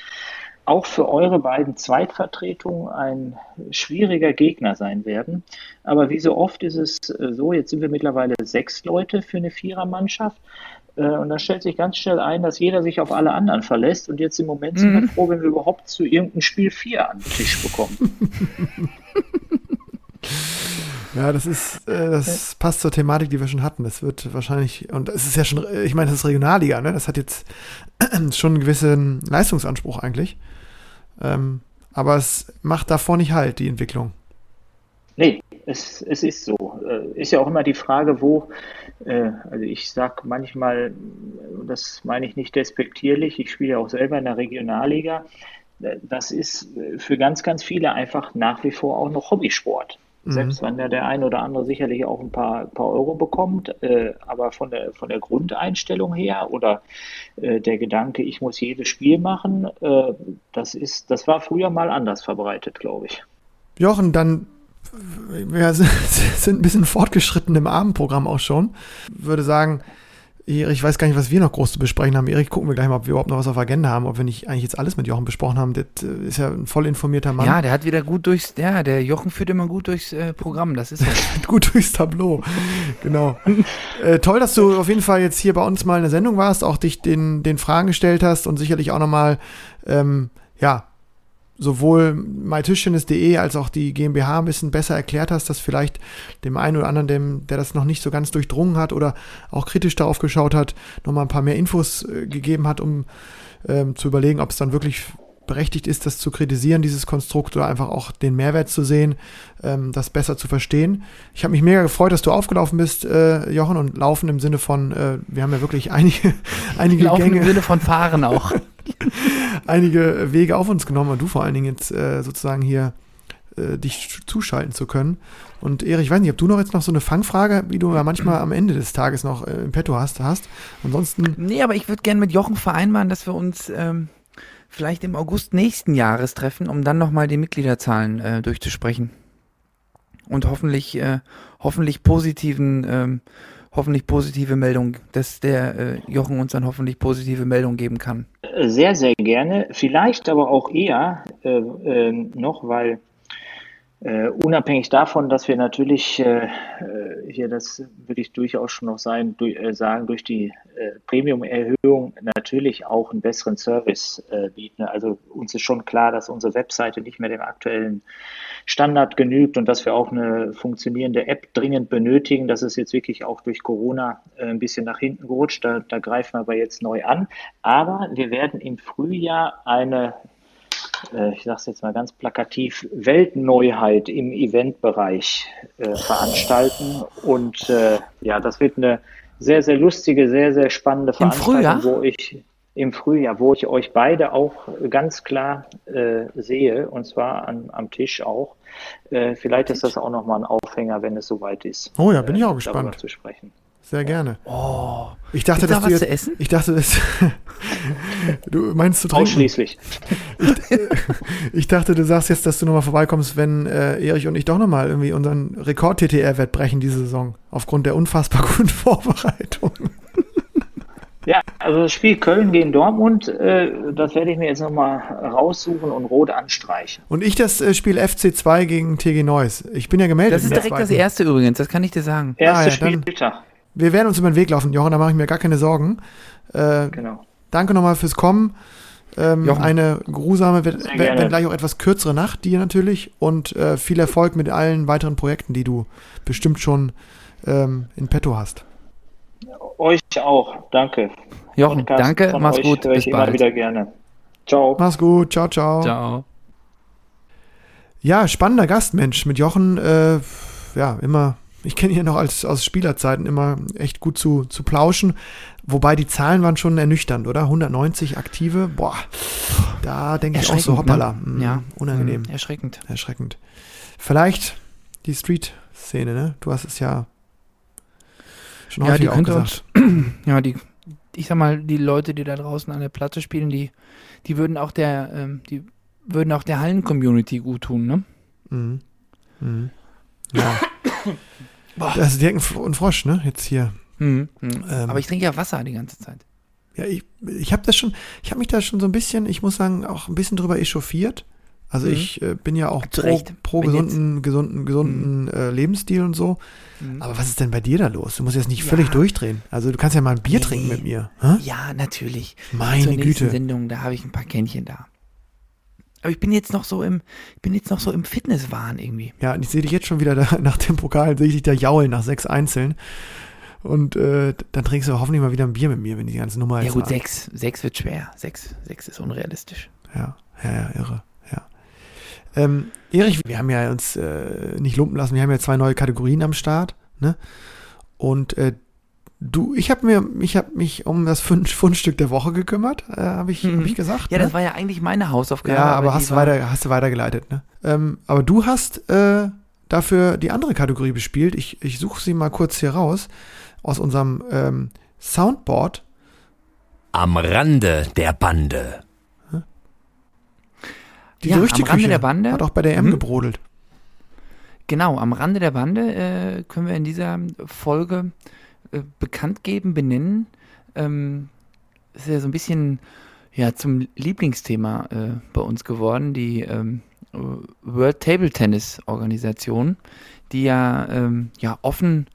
auch für eure beiden Zweitvertretungen ein schwieriger Gegner sein werden. Aber wie so oft ist es äh, so, jetzt sind wir mittlerweile sechs Leute für eine Vierermannschaft. Äh, und dann stellt sich ganz schnell ein, dass jeder sich auf alle anderen verlässt. Und jetzt im Moment sind wir mhm. froh, wenn wir überhaupt zu irgendeinem Spiel vier an den Tisch bekommen. [LAUGHS] Ja, das ist, äh, das passt zur Thematik, die wir schon hatten. Das wird wahrscheinlich, und es ist ja schon, ich meine, das ist Regionalliga, ne? Das hat jetzt [CLEARS THROAT] schon einen gewissen Leistungsanspruch eigentlich. Ähm, aber es macht davor nicht halt, die Entwicklung. Nee, es, es ist so. Äh, ist ja auch immer die Frage, wo, äh, also ich sage manchmal, das meine ich nicht despektierlich, ich spiele ja auch selber in der Regionalliga, äh, das ist für ganz, ganz viele einfach nach wie vor auch noch Hobbysport. Mhm. Selbst wenn der, der ein oder andere sicherlich auch ein paar, paar Euro bekommt, äh, aber von der, von der Grundeinstellung her oder äh, der Gedanke, ich muss jedes Spiel machen, äh, das ist, das war früher mal anders verbreitet, glaube ich. Jochen, dann wir sind [LAUGHS] ein bisschen fortgeschritten im Abendprogramm auch schon. Würde sagen, ich weiß gar nicht, was wir noch groß zu besprechen haben. Erik, gucken wir gleich mal, ob wir überhaupt noch was auf Agenda haben, ob wir nicht eigentlich jetzt alles mit Jochen besprochen haben. Das äh, ist ja ein voll informierter Mann. Ja, der hat wieder gut durchs, ja, der Jochen führt immer gut durchs äh, Programm, das ist ja. [LAUGHS] gut durchs Tableau, genau. äh, toll, dass du auf jeden Fall jetzt hier bei uns mal in der Sendung warst, auch dich den, den Fragen gestellt hast und sicherlich auch nochmal, ähm, ja, sowohl mytischtennis.de als auch die GmbH ein bisschen besser erklärt hast, dass vielleicht dem einen oder anderen, dem, der das noch nicht so ganz durchdrungen hat oder auch kritisch darauf geschaut hat, nochmal ein paar mehr Infos äh, gegeben hat, um ähm, zu überlegen, ob es dann wirklich berechtigt ist, das zu kritisieren, dieses Konstrukt, oder einfach auch den Mehrwert zu sehen, ähm, das besser zu verstehen. Ich habe mich mega gefreut, dass du aufgelaufen bist, äh, Jochen, und laufen im Sinne von, äh, wir haben ja wirklich einige, [LAUGHS] einige laufen Gänge. im Sinne von fahren auch. [LAUGHS] einige Wege auf uns genommen und du vor allen Dingen jetzt äh, sozusagen hier äh, dich zuschalten zu können. Und Erich, ich weiß nicht, ob du noch jetzt noch so eine Fangfrage, wie du ja manchmal am Ende des Tages noch äh, im Petto hast, hast. Ansonsten. Nee, aber ich würde gerne mit Jochen vereinbaren, dass wir uns ähm, vielleicht im August nächsten Jahres treffen, um dann nochmal die Mitgliederzahlen äh, durchzusprechen. Und hoffentlich, äh, hoffentlich positiven ähm, hoffentlich positive Meldung, dass der äh, Jochen uns dann hoffentlich positive Meldung geben kann. Sehr, sehr gerne. Vielleicht aber auch eher äh, äh, noch, weil äh, unabhängig davon, dass wir natürlich äh, hier, das würde ich durchaus schon noch sein, durch, äh, sagen, durch die äh, Premium-Erhöhung natürlich auch einen besseren Service äh, bieten. Also uns ist schon klar, dass unsere Webseite nicht mehr dem aktuellen Standard genügt und dass wir auch eine funktionierende App dringend benötigen. Das ist jetzt wirklich auch durch Corona äh, ein bisschen nach hinten gerutscht. Da, da greifen wir aber jetzt neu an. Aber wir werden im Frühjahr eine äh, ich sage es jetzt mal ganz plakativ, Weltneuheit im Eventbereich äh, veranstalten. Und äh, ja, das wird eine sehr, sehr lustige, sehr, sehr spannende Veranstaltung, wo ich im Frühjahr, wo ich euch beide auch ganz klar äh, sehe, und zwar an, am Tisch auch. Äh, vielleicht ist das auch nochmal ein Aufhänger, wenn es soweit ist. Oh ja, bin ich auch gespannt. Zu sprechen. Sehr gerne. Oh. Ich dachte, dass da du jetzt, zu essen? Ich dachte, dass [LAUGHS] du meinst zu trinken. Ausschließlich. Ich, ich, dachte, du sagst jetzt, dass du nochmal vorbeikommst, wenn äh, Erich und ich doch nochmal irgendwie unseren Rekord-TTR-Wert brechen diese Saison. Aufgrund der unfassbar [LAUGHS] guten Vorbereitung. Ja, Also das Spiel Köln gegen Dortmund, äh, das werde ich mir jetzt nochmal raussuchen und rot anstreichen. Und ich das äh, Spiel FC2 gegen TG Neuss. Ich bin ja gemeldet. Das ist direkt das erste übrigens, das kann ich dir sagen. Erster Ah, ja, dann- Spieltag. Wir werden uns über den Weg laufen, Jochen, da mache ich mir gar keine Sorgen. Äh, Genau. danke nochmal fürs Kommen. Ähm, Jochen. eine grusame, wenn, gleich auch etwas kürzere Nacht dir natürlich und äh, viel Erfolg mit allen weiteren Projekten, die du bestimmt schon ähm, in petto hast. Euch auch. Danke. Jochen, Podcast danke, mach's euch gut, höre bis ich immer bald. wieder gerne. Ciao. Mach's gut, ciao, ciao. Ciao. Ja, spannender Gast, Mensch. Mit Jochen, äh, ja, immer, ich kenne ihn noch als, aus Spielerzeiten, immer echt gut zu, zu plauschen. Wobei die Zahlen waren schon ernüchternd, oder? 190 Aktive, boah, da denke ich auch so, Erschreckend, hoppala, ne? Ja. unangenehm, Mhm, Erschreckend. erschreckend. Vielleicht die Street-Szene, ne? Du hast es ja schon Ja, häufig die auch gesagt. uns, [CLEARS THROAT] ja, die, ich sag mal, die Leute, die da draußen an der Platte spielen, die, die würden auch der, ähm, die würden auch der Hallen-Community gut tun, ne? Mhm. Mhm. [CLEARS THROAT] Ja. Das ist direkt ein Frosch, ne? Jetzt hier. Mhm. Mhm. Ähm. Aber ich trinke ja Wasser die ganze Zeit. Ja, ich, ich habe das schon, ich habe mich da schon so ein bisschen, ich muss sagen, auch ein bisschen drüber echauffiert. Also Mhm. ich äh, bin ja auch pro, pro gesunden, gesunden, gesunden äh, Lebensstil und so. Mhm. Aber was ist denn bei dir da los? Du musst jetzt nicht Ja. völlig durchdrehen. Also du kannst ja mal ein Bier Nee. trinken mit mir. Hä? Ja, natürlich. Meine Zur Güte. Sendung, da habe ich ein paar Kännchen da. Aber ich bin jetzt noch so im, ich bin jetzt noch so im Fitnesswahn irgendwie. Ja, und ich sehe dich jetzt schon wieder da, [LAUGHS] nach dem Pokal, sehe ich dich da jaulen nach sechs Einzeln. Und äh, dann trinkst du hoffentlich mal wieder ein Bier mit mir, wenn die ganze Nummer Ja jetzt gut, sechs, sechs wird schwer. Sechs, sechs ist unrealistisch. Ja, ja, ja, irre, ja. Ähm, Erich, wir haben ja uns äh, nicht lumpen lassen, wir haben ja zwei neue Kategorien am Start, ne? Und äh, du, ich habe mir, ich habe mich um das Fund, Fundstück der Woche gekümmert, äh, habe ich, Mhm. hab ich gesagt. Ja, ne? das war ja eigentlich meine Hausaufgabe. ja, aber die hast du, weiter, hast du weitergeleitet, ne? Ähm, aber du hast äh, dafür die andere Kategorie bespielt. Ich, ich suche sie mal kurz hier raus aus unserem ähm, Soundboard. Am Rande der Bande. Die Ja, am Gerüchteküche Rande der Bande. Hat auch bei der M Mhm. gebrodelt. Genau, am Rande der Bande äh, können wir in dieser Folge äh, bekannt geben, benennen. Ähm, ist ja so ein bisschen ja, zum Lieblingsthema äh, bei uns geworden, die ähm, äh, World Table Tennis Organisation, die ja, ähm, ja offen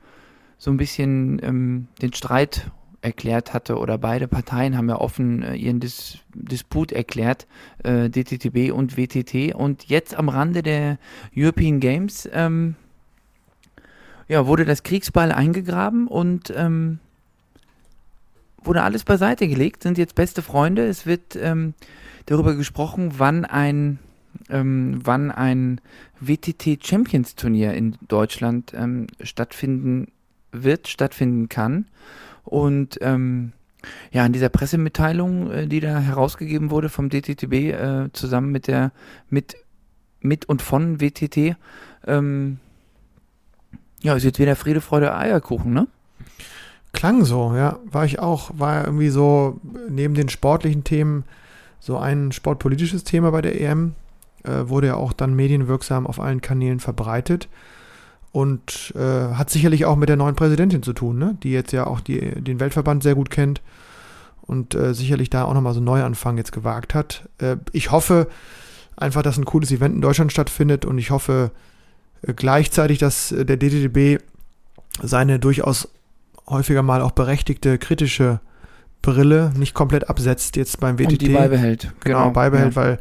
so ein bisschen ähm, den Streit erklärt hatte oder beide Parteien haben ja offen äh, ihren Dis Disput erklärt, äh, DTTB und WTT. Und jetzt am Rande der European Games ähm, ja, wurde das Kriegsball eingegraben und ähm, wurde alles beiseite gelegt, sind jetzt beste Freunde. Es wird ähm, darüber gesprochen, wann ein, ähm, wann ein WTT Champions Turnier in Deutschland ähm, stattfinden wird, stattfinden kann. Und ähm, ja, in dieser Pressemitteilung, äh, die da herausgegeben wurde vom DTTB, äh, zusammen mit der, mit, mit und von WTT, ähm, ja, ist jetzt wieder Friede, Freude, Eierkuchen, ne? Klang so, ja. War ich auch. War irgendwie so neben den sportlichen Themen so ein sportpolitisches Thema bei der EM. Äh, wurde ja auch dann medienwirksam auf allen Kanälen verbreitet. Und äh, hat sicherlich auch mit der neuen Präsidentin zu tun, ne? die jetzt ja auch die, den Weltverband sehr gut kennt und äh, sicherlich da auch nochmal so einen Neuanfang jetzt gewagt hat. Äh, ich hoffe einfach, dass ein cooles Event in Deutschland stattfindet und ich hoffe gleichzeitig, dass äh, der DTDB seine durchaus häufiger mal auch berechtigte kritische Brille nicht komplett absetzt jetzt beim WTT. Und die beibehält. Genau, beibehält, ja. weil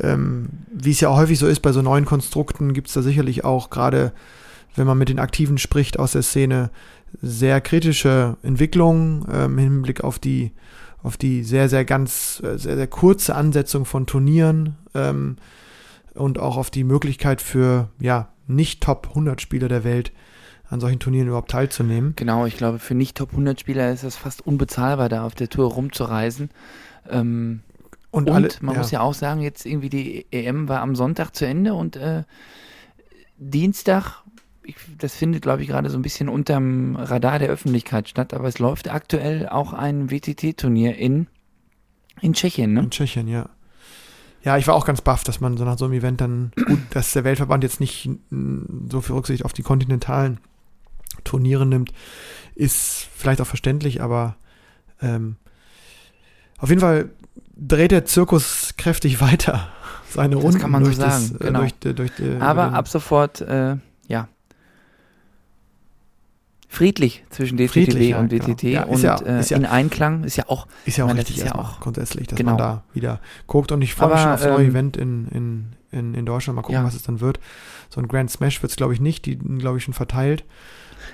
ähm, wie es ja auch häufig so ist bei so neuen Konstrukten, gibt es da sicherlich auch gerade, wenn man mit den Aktiven spricht aus der Szene, sehr kritische Entwicklungen ähm, im Hinblick auf die, auf die sehr, sehr ganz, äh, sehr, sehr kurze Ansetzung von Turnieren ähm, und auch auf die Möglichkeit für ja, nicht Top 100 Spieler der Welt an solchen Turnieren überhaupt teilzunehmen. Genau, ich glaube, für nicht Top 100 Spieler ist es fast unbezahlbar, da auf der Tour rumzureisen. Ähm, Und, und alle, man muss ja auch sagen, jetzt irgendwie die EM war am Sonntag zu Ende und äh, Dienstag, ich, das findet, glaube ich, gerade so ein bisschen unterm Radar der Öffentlichkeit statt, aber es läuft aktuell auch ein WTT-Turnier in, in Tschechien, ne? In Tschechien, ja. Ja, ich war auch ganz baff, dass man so nach so einem Event dann, gut, dass der Weltverband jetzt nicht so viel Rücksicht auf die kontinentalen Turniere nimmt, ist vielleicht auch verständlich, aber ähm, Auf jeden Fall dreht der Zirkus kräftig [LAUGHS] weiter seine Das Runden kann man so durch das, sagen, äh, genau. durch, die- durch die, Aber den- ab sofort, äh, ja. Friedlich zwischen DTTW Friedlich, ja, und genau. DTT Ja, ist und ja- äh, ist ja- in Einklang ist ja auch ist ja auch meine, das richtig ja auch- grundsätzlich, dass genau. man da wieder guckt und ich freue mich schon aufs neue ähm, Event in, in, in, in Deutschland. Mal gucken, Ja. was es dann wird. So ein Grand Smash wird es, glaube ich, nicht. Die, glaube ich, schon verteilt.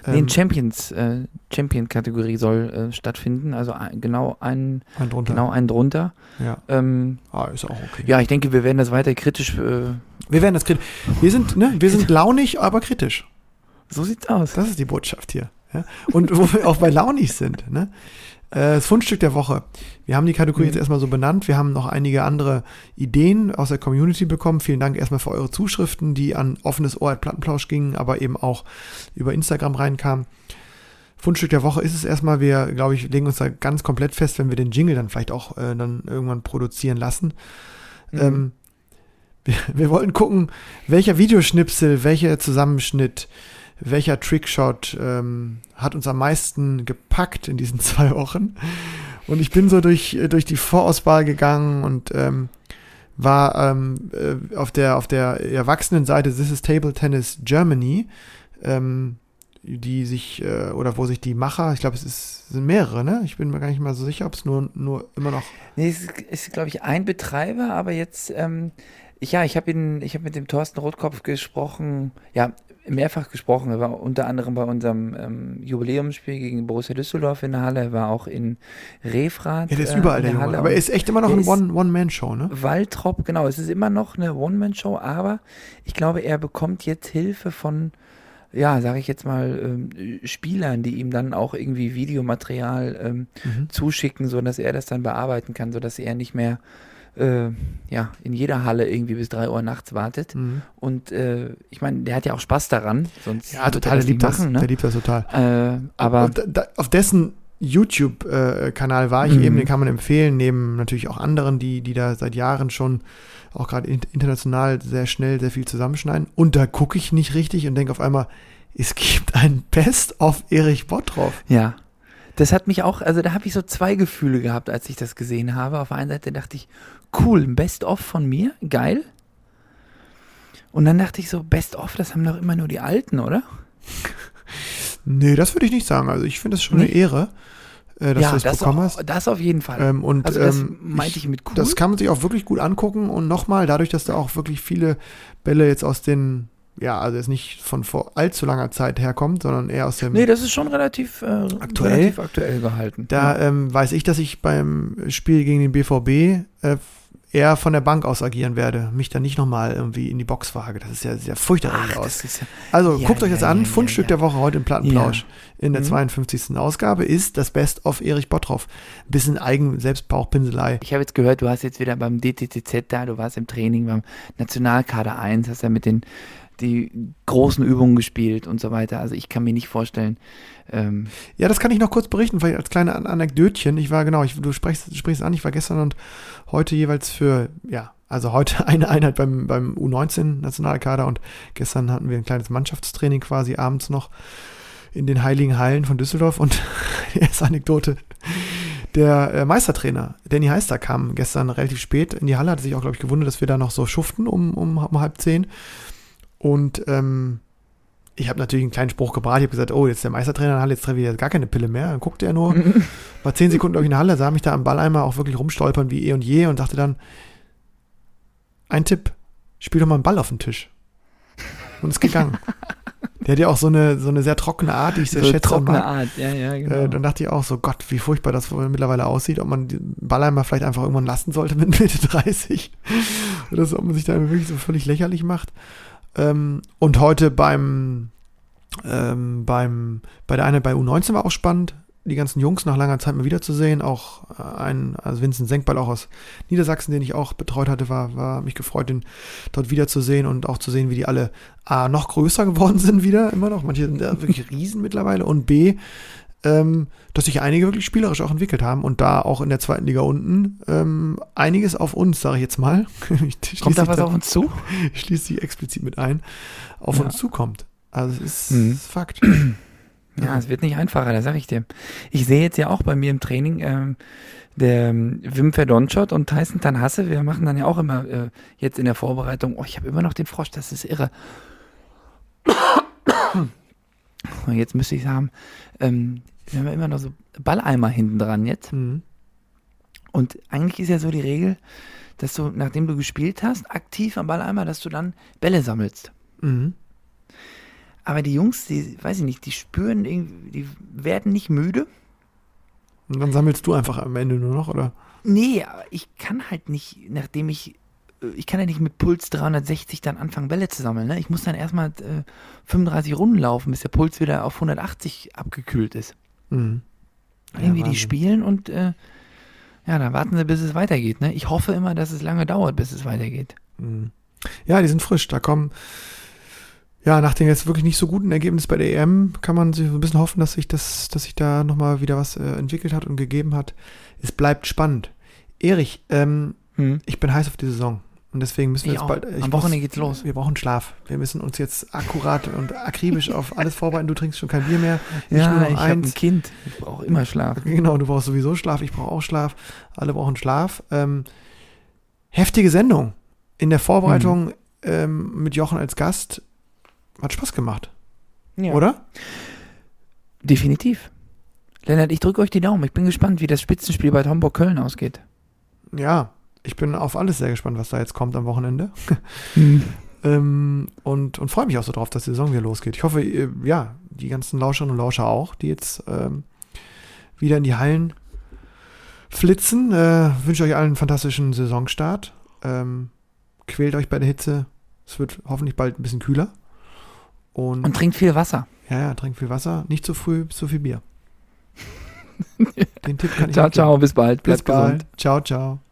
Nee, in Ähm, Champions, äh, Champion-Kategorie soll äh, stattfinden, also ein, genau einen, ein drunter. genau einen drunter. Ja. Ähm, Ah, ist auch okay. ja, ich denke, wir werden das weiter kritisch. Äh, Wir werden das kritisch. Wir sind, ne, wir sind launig, aber kritisch. So sieht's aus. Das ist die Botschaft hier. Ja? Und wo wir auch bei launig sind, ne? Äh, Das Fundstück der Woche. Wir haben die Kategorie Mhm. jetzt erstmal so benannt. Wir haben noch einige andere Ideen aus der Community bekommen. Vielen Dank erstmal für eure Zuschriften, die an offenes Ohr at Plattenplausch gingen, aber eben auch über Instagram reinkamen. Fundstück der Woche ist es erstmal. Wir, glaube ich, legen uns da ganz komplett fest, wenn wir den Jingle dann vielleicht auch äh, dann irgendwann produzieren lassen. Mhm. Ähm, wir, wir wollten gucken, welcher Videoschnipsel, welcher Zusammenschnitt, welcher Trickshot ähm, hat uns am meisten gepackt in diesen [LAUGHS] zwei Wochen. Und ich bin so durch, äh, durch die Vorauswahl gegangen und ähm, war ähm, äh, auf der auf der Erwachsenenseite This is Table Tennis Germany, ähm, die sich äh, oder wo sich die Macher, ich glaube es ist, sind mehrere, ne? Ich bin mir gar nicht mal so sicher, ob es nur nur immer noch Nee, es ist, ist glaube ich, ein Betreiber, aber jetzt, ähm, ja, ich habe ihn, ich habe mit dem Thorsten Rotkopf gesprochen, ja, mehrfach gesprochen. Er war unter anderem bei unserem ähm, Jubiläumsspiel gegen Borussia Düsseldorf in der Halle, er war auch in Refrath. Ja, der ist äh, überall in der Junge. Halle Aber er ist echt immer noch der eine One-Man-Show, ne? Waltrop, genau, es ist immer noch eine One-Man-Show, aber ich glaube, er bekommt jetzt Hilfe von, ja, sage ich jetzt mal, ähm, Spielern, die ihm dann auch irgendwie Videomaterial ähm, Mhm. zuschicken, sodass er das dann bearbeiten kann, sodass er nicht mehr äh, ja, in jeder Halle irgendwie bis 3 Uhr nachts wartet. Mhm. Und äh, ich meine, der hat ja auch Spaß daran, sonst Ja, total, er der liebt das. machen, Der ne? liebt das total. Äh, aber Und da, auf dessen YouTube-Kanal war ich Mhm. eben, den kann man empfehlen, neben natürlich auch anderen, die, die da seit Jahren schon auch gerade in, international sehr schnell sehr viel zusammenschneiden. Und da gucke ich nicht richtig und denke auf einmal, es gibt ein Best of Erich Bottroff. Ja. Das hat mich auch, also da habe ich so zwei Gefühle gehabt, als ich das gesehen habe. Auf der einen Seite dachte ich, cool, ein Best-of von mir, geil. Und dann dachte ich so, Best-of, das haben doch immer nur die Alten, oder? [LAUGHS] Nee, das würde ich nicht sagen. Also ich finde es schon eine Nee? Ehre, äh, dass ja, du das, das, bekommen hast. das auf jeden Fall. Ähm, und also das ähm, meinte ich mit cool. Das kann man sich auch wirklich gut angucken und nochmal, dadurch, dass da auch wirklich viele Bälle jetzt aus den, ja, also jetzt nicht von vor allzu langer Zeit herkommt, sondern eher aus dem. nee, das ist schon relativ äh, Aktuell? relativ aktuell gehalten. da ja. ähm, weiß ich, dass ich beim Spiel gegen den BVB äh, eher von der Bank aus agieren werde, mich dann nicht nochmal irgendwie in die Box wage. Das ist ja sehr furchterregend aus. ja, Also ja, guckt euch ja, das an. Fundstück der Woche heute im Plattenplausch in der Mhm. 52. Ausgabe ist das Best of Erich Bottroff. Bisschen eigen Selbstbauchpinselei. Ich habe jetzt gehört, du hast jetzt wieder beim DTTZ da, du warst im Training beim Nationalkader 1, hast ja mit den die großen Übungen gespielt und so weiter. Also ich kann mir nicht vorstellen, ähm, Ja, das kann ich noch kurz berichten, vielleicht als kleine An Anekdötchen. Ich war genau, ich, du sprichst, sprichst an, ich war gestern und heute jeweils für, ja, also heute [LAUGHS] eine Einheit beim, beim U19-Nationalkader und gestern hatten wir ein kleines Mannschaftstraining quasi abends noch in den Heiligen Hallen von Düsseldorf und [LAUGHS] die erste Anekdote. Der äh, Meistertrainer, Danny Heister, kam gestern relativ spät in die Halle, hatte sich auch, glaube ich, gewundert, dass wir da noch so schuften um, um, um halb zehn. Und ähm, ich habe natürlich einen kleinen Spruch gebracht. Ich habe gesagt, oh, jetzt ist der Meistertrainer in der Halle, jetzt treffe ich jetzt gar keine Pille mehr. Dann guckte er nur, [LAUGHS] war zehn Sekunden, glaube ich, in der Halle, sah mich da am Balleimer auch wirklich rumstolpern wie eh und je und dachte dann, ein Tipp, spiel doch mal einen Ball auf den Tisch. Und ist gegangen. der hat ja auch so eine, so eine sehr trockene Art, die ich sehr so schätze. trockene mag. Art. Ja, ja, genau. Äh, dann dachte ich auch so, Gott, wie furchtbar das mittlerweile aussieht, ob man den Ballheimer vielleicht einfach irgendwann lassen sollte mit Mitte 30. [LAUGHS] Oder so, ob man sich da wirklich so völlig lächerlich macht. Ähm, und heute beim, ähm, beim, bei der Einheit bei U19 war auch spannend, die ganzen Jungs nach langer Zeit mal wiederzusehen. Auch äh, ein, also Vincent Senkball auch aus Niedersachsen, den ich auch betreut hatte, war, war mich gefreut, den dort wiederzusehen und auch zu sehen, wie die alle A, noch größer geworden [LAUGHS] sind wieder, immer noch. Manche sind ja wirklich Riesen mittlerweile und B, ähm, dass sich einige wirklich spielerisch auch entwickelt haben und da auch in der zweiten Liga unten ähm, einiges auf uns, sage ich jetzt mal, [LAUGHS] ich Kommt da was auf uns zu? [LAUGHS] ich schließe dich explizit mit ein, auf Ja. uns zukommt. Also es ist, Mhm. Fakt. Ja, es wird nicht einfacher, das sag ich dir. Ich sehe jetzt ja auch bei mir im Training, ähm, der ähm, Wim Verdonschot und Tyson Tanhasse, wir machen dann ja auch immer äh, jetzt in der Vorbereitung, oh, ich habe immer noch den Frosch, das ist irre. Jetzt müsste ich es haben, ähm, wir haben ja immer noch so Balleimer hinten dran jetzt. Mhm. Und eigentlich ist ja so die Regel, dass du, nachdem du gespielt hast, aktiv am Balleimer, dass du dann Bälle sammelst. Mhm. Aber die Jungs, die, weiß ich nicht, die spüren irgendwie, die werden nicht müde. Und dann sammelst du einfach am Ende nur noch, oder? Nee, aber ich kann halt nicht, nachdem ich, ich kann ja nicht mit Puls 360 dann anfangen, Bälle zu sammeln. Ne? Ich muss dann erstmal äh, 35 Runden laufen, bis der Puls wieder auf 180 abgekühlt ist. Mhm. Ja, Irgendwie die Wahnsinn. spielen und äh, ja, dann warten sie, bis es weitergeht. Ne? Ich hoffe immer, dass es lange dauert, bis es weitergeht. Mhm. Ja, die sind frisch. Da kommen, ja, nach dem jetzt wirklich nicht so guten Ergebnis bei der EM kann man sich so ein bisschen hoffen, dass sich das, dass sich da nochmal wieder was äh, entwickelt hat und gegeben hat. Es bleibt spannend. Erich, ähm, Hm. ich bin heiß auf die Saison. Und deswegen müssen wir Ich jetzt auch. bald. Am Wochenende geht's los. Wir brauchen Schlaf. Wir müssen uns jetzt akkurat und akribisch auf alles vorbereiten. Du trinkst schon kein Bier mehr. [LAUGHS] Ich nur Ja, noch ich habe ein. Kind. Ich brauche immer Schlaf. Genau, du brauchst sowieso Schlaf, ich brauche auch Schlaf. Alle brauchen Schlaf. Ähm, heftige Sendung. In der Vorbereitung Mhm. ähm, mit Jochen als Gast. Hat Spaß gemacht, Ja. oder? Definitiv. Lennart, ich drücke euch die Daumen. Ich bin gespannt, wie das Spitzenspiel bei Homburg-Köln ausgeht. Ja, ich bin auf alles sehr gespannt, was da jetzt kommt am Wochenende. [LAUGHS] Ähm, und und freue mich auch so drauf, dass die Saison wieder losgeht. Ich hoffe, ihr, ja, die ganzen Lauscherinnen und Lauscher auch, die jetzt ähm, wieder in die Hallen flitzen. Äh, wünsche euch allen einen fantastischen Saisonstart. Ähm, quält euch bei der Hitze. Es wird hoffentlich bald ein bisschen kühler. Und, Und trinkt viel Wasser. ja, ja, trinkt viel Wasser, nicht zu früh, zu viel Bier. [LAUGHS] Den Tipp kann ich Ciao, ciao, bis bald. Bis Bleibt gesund. bald. Ciao, ciao.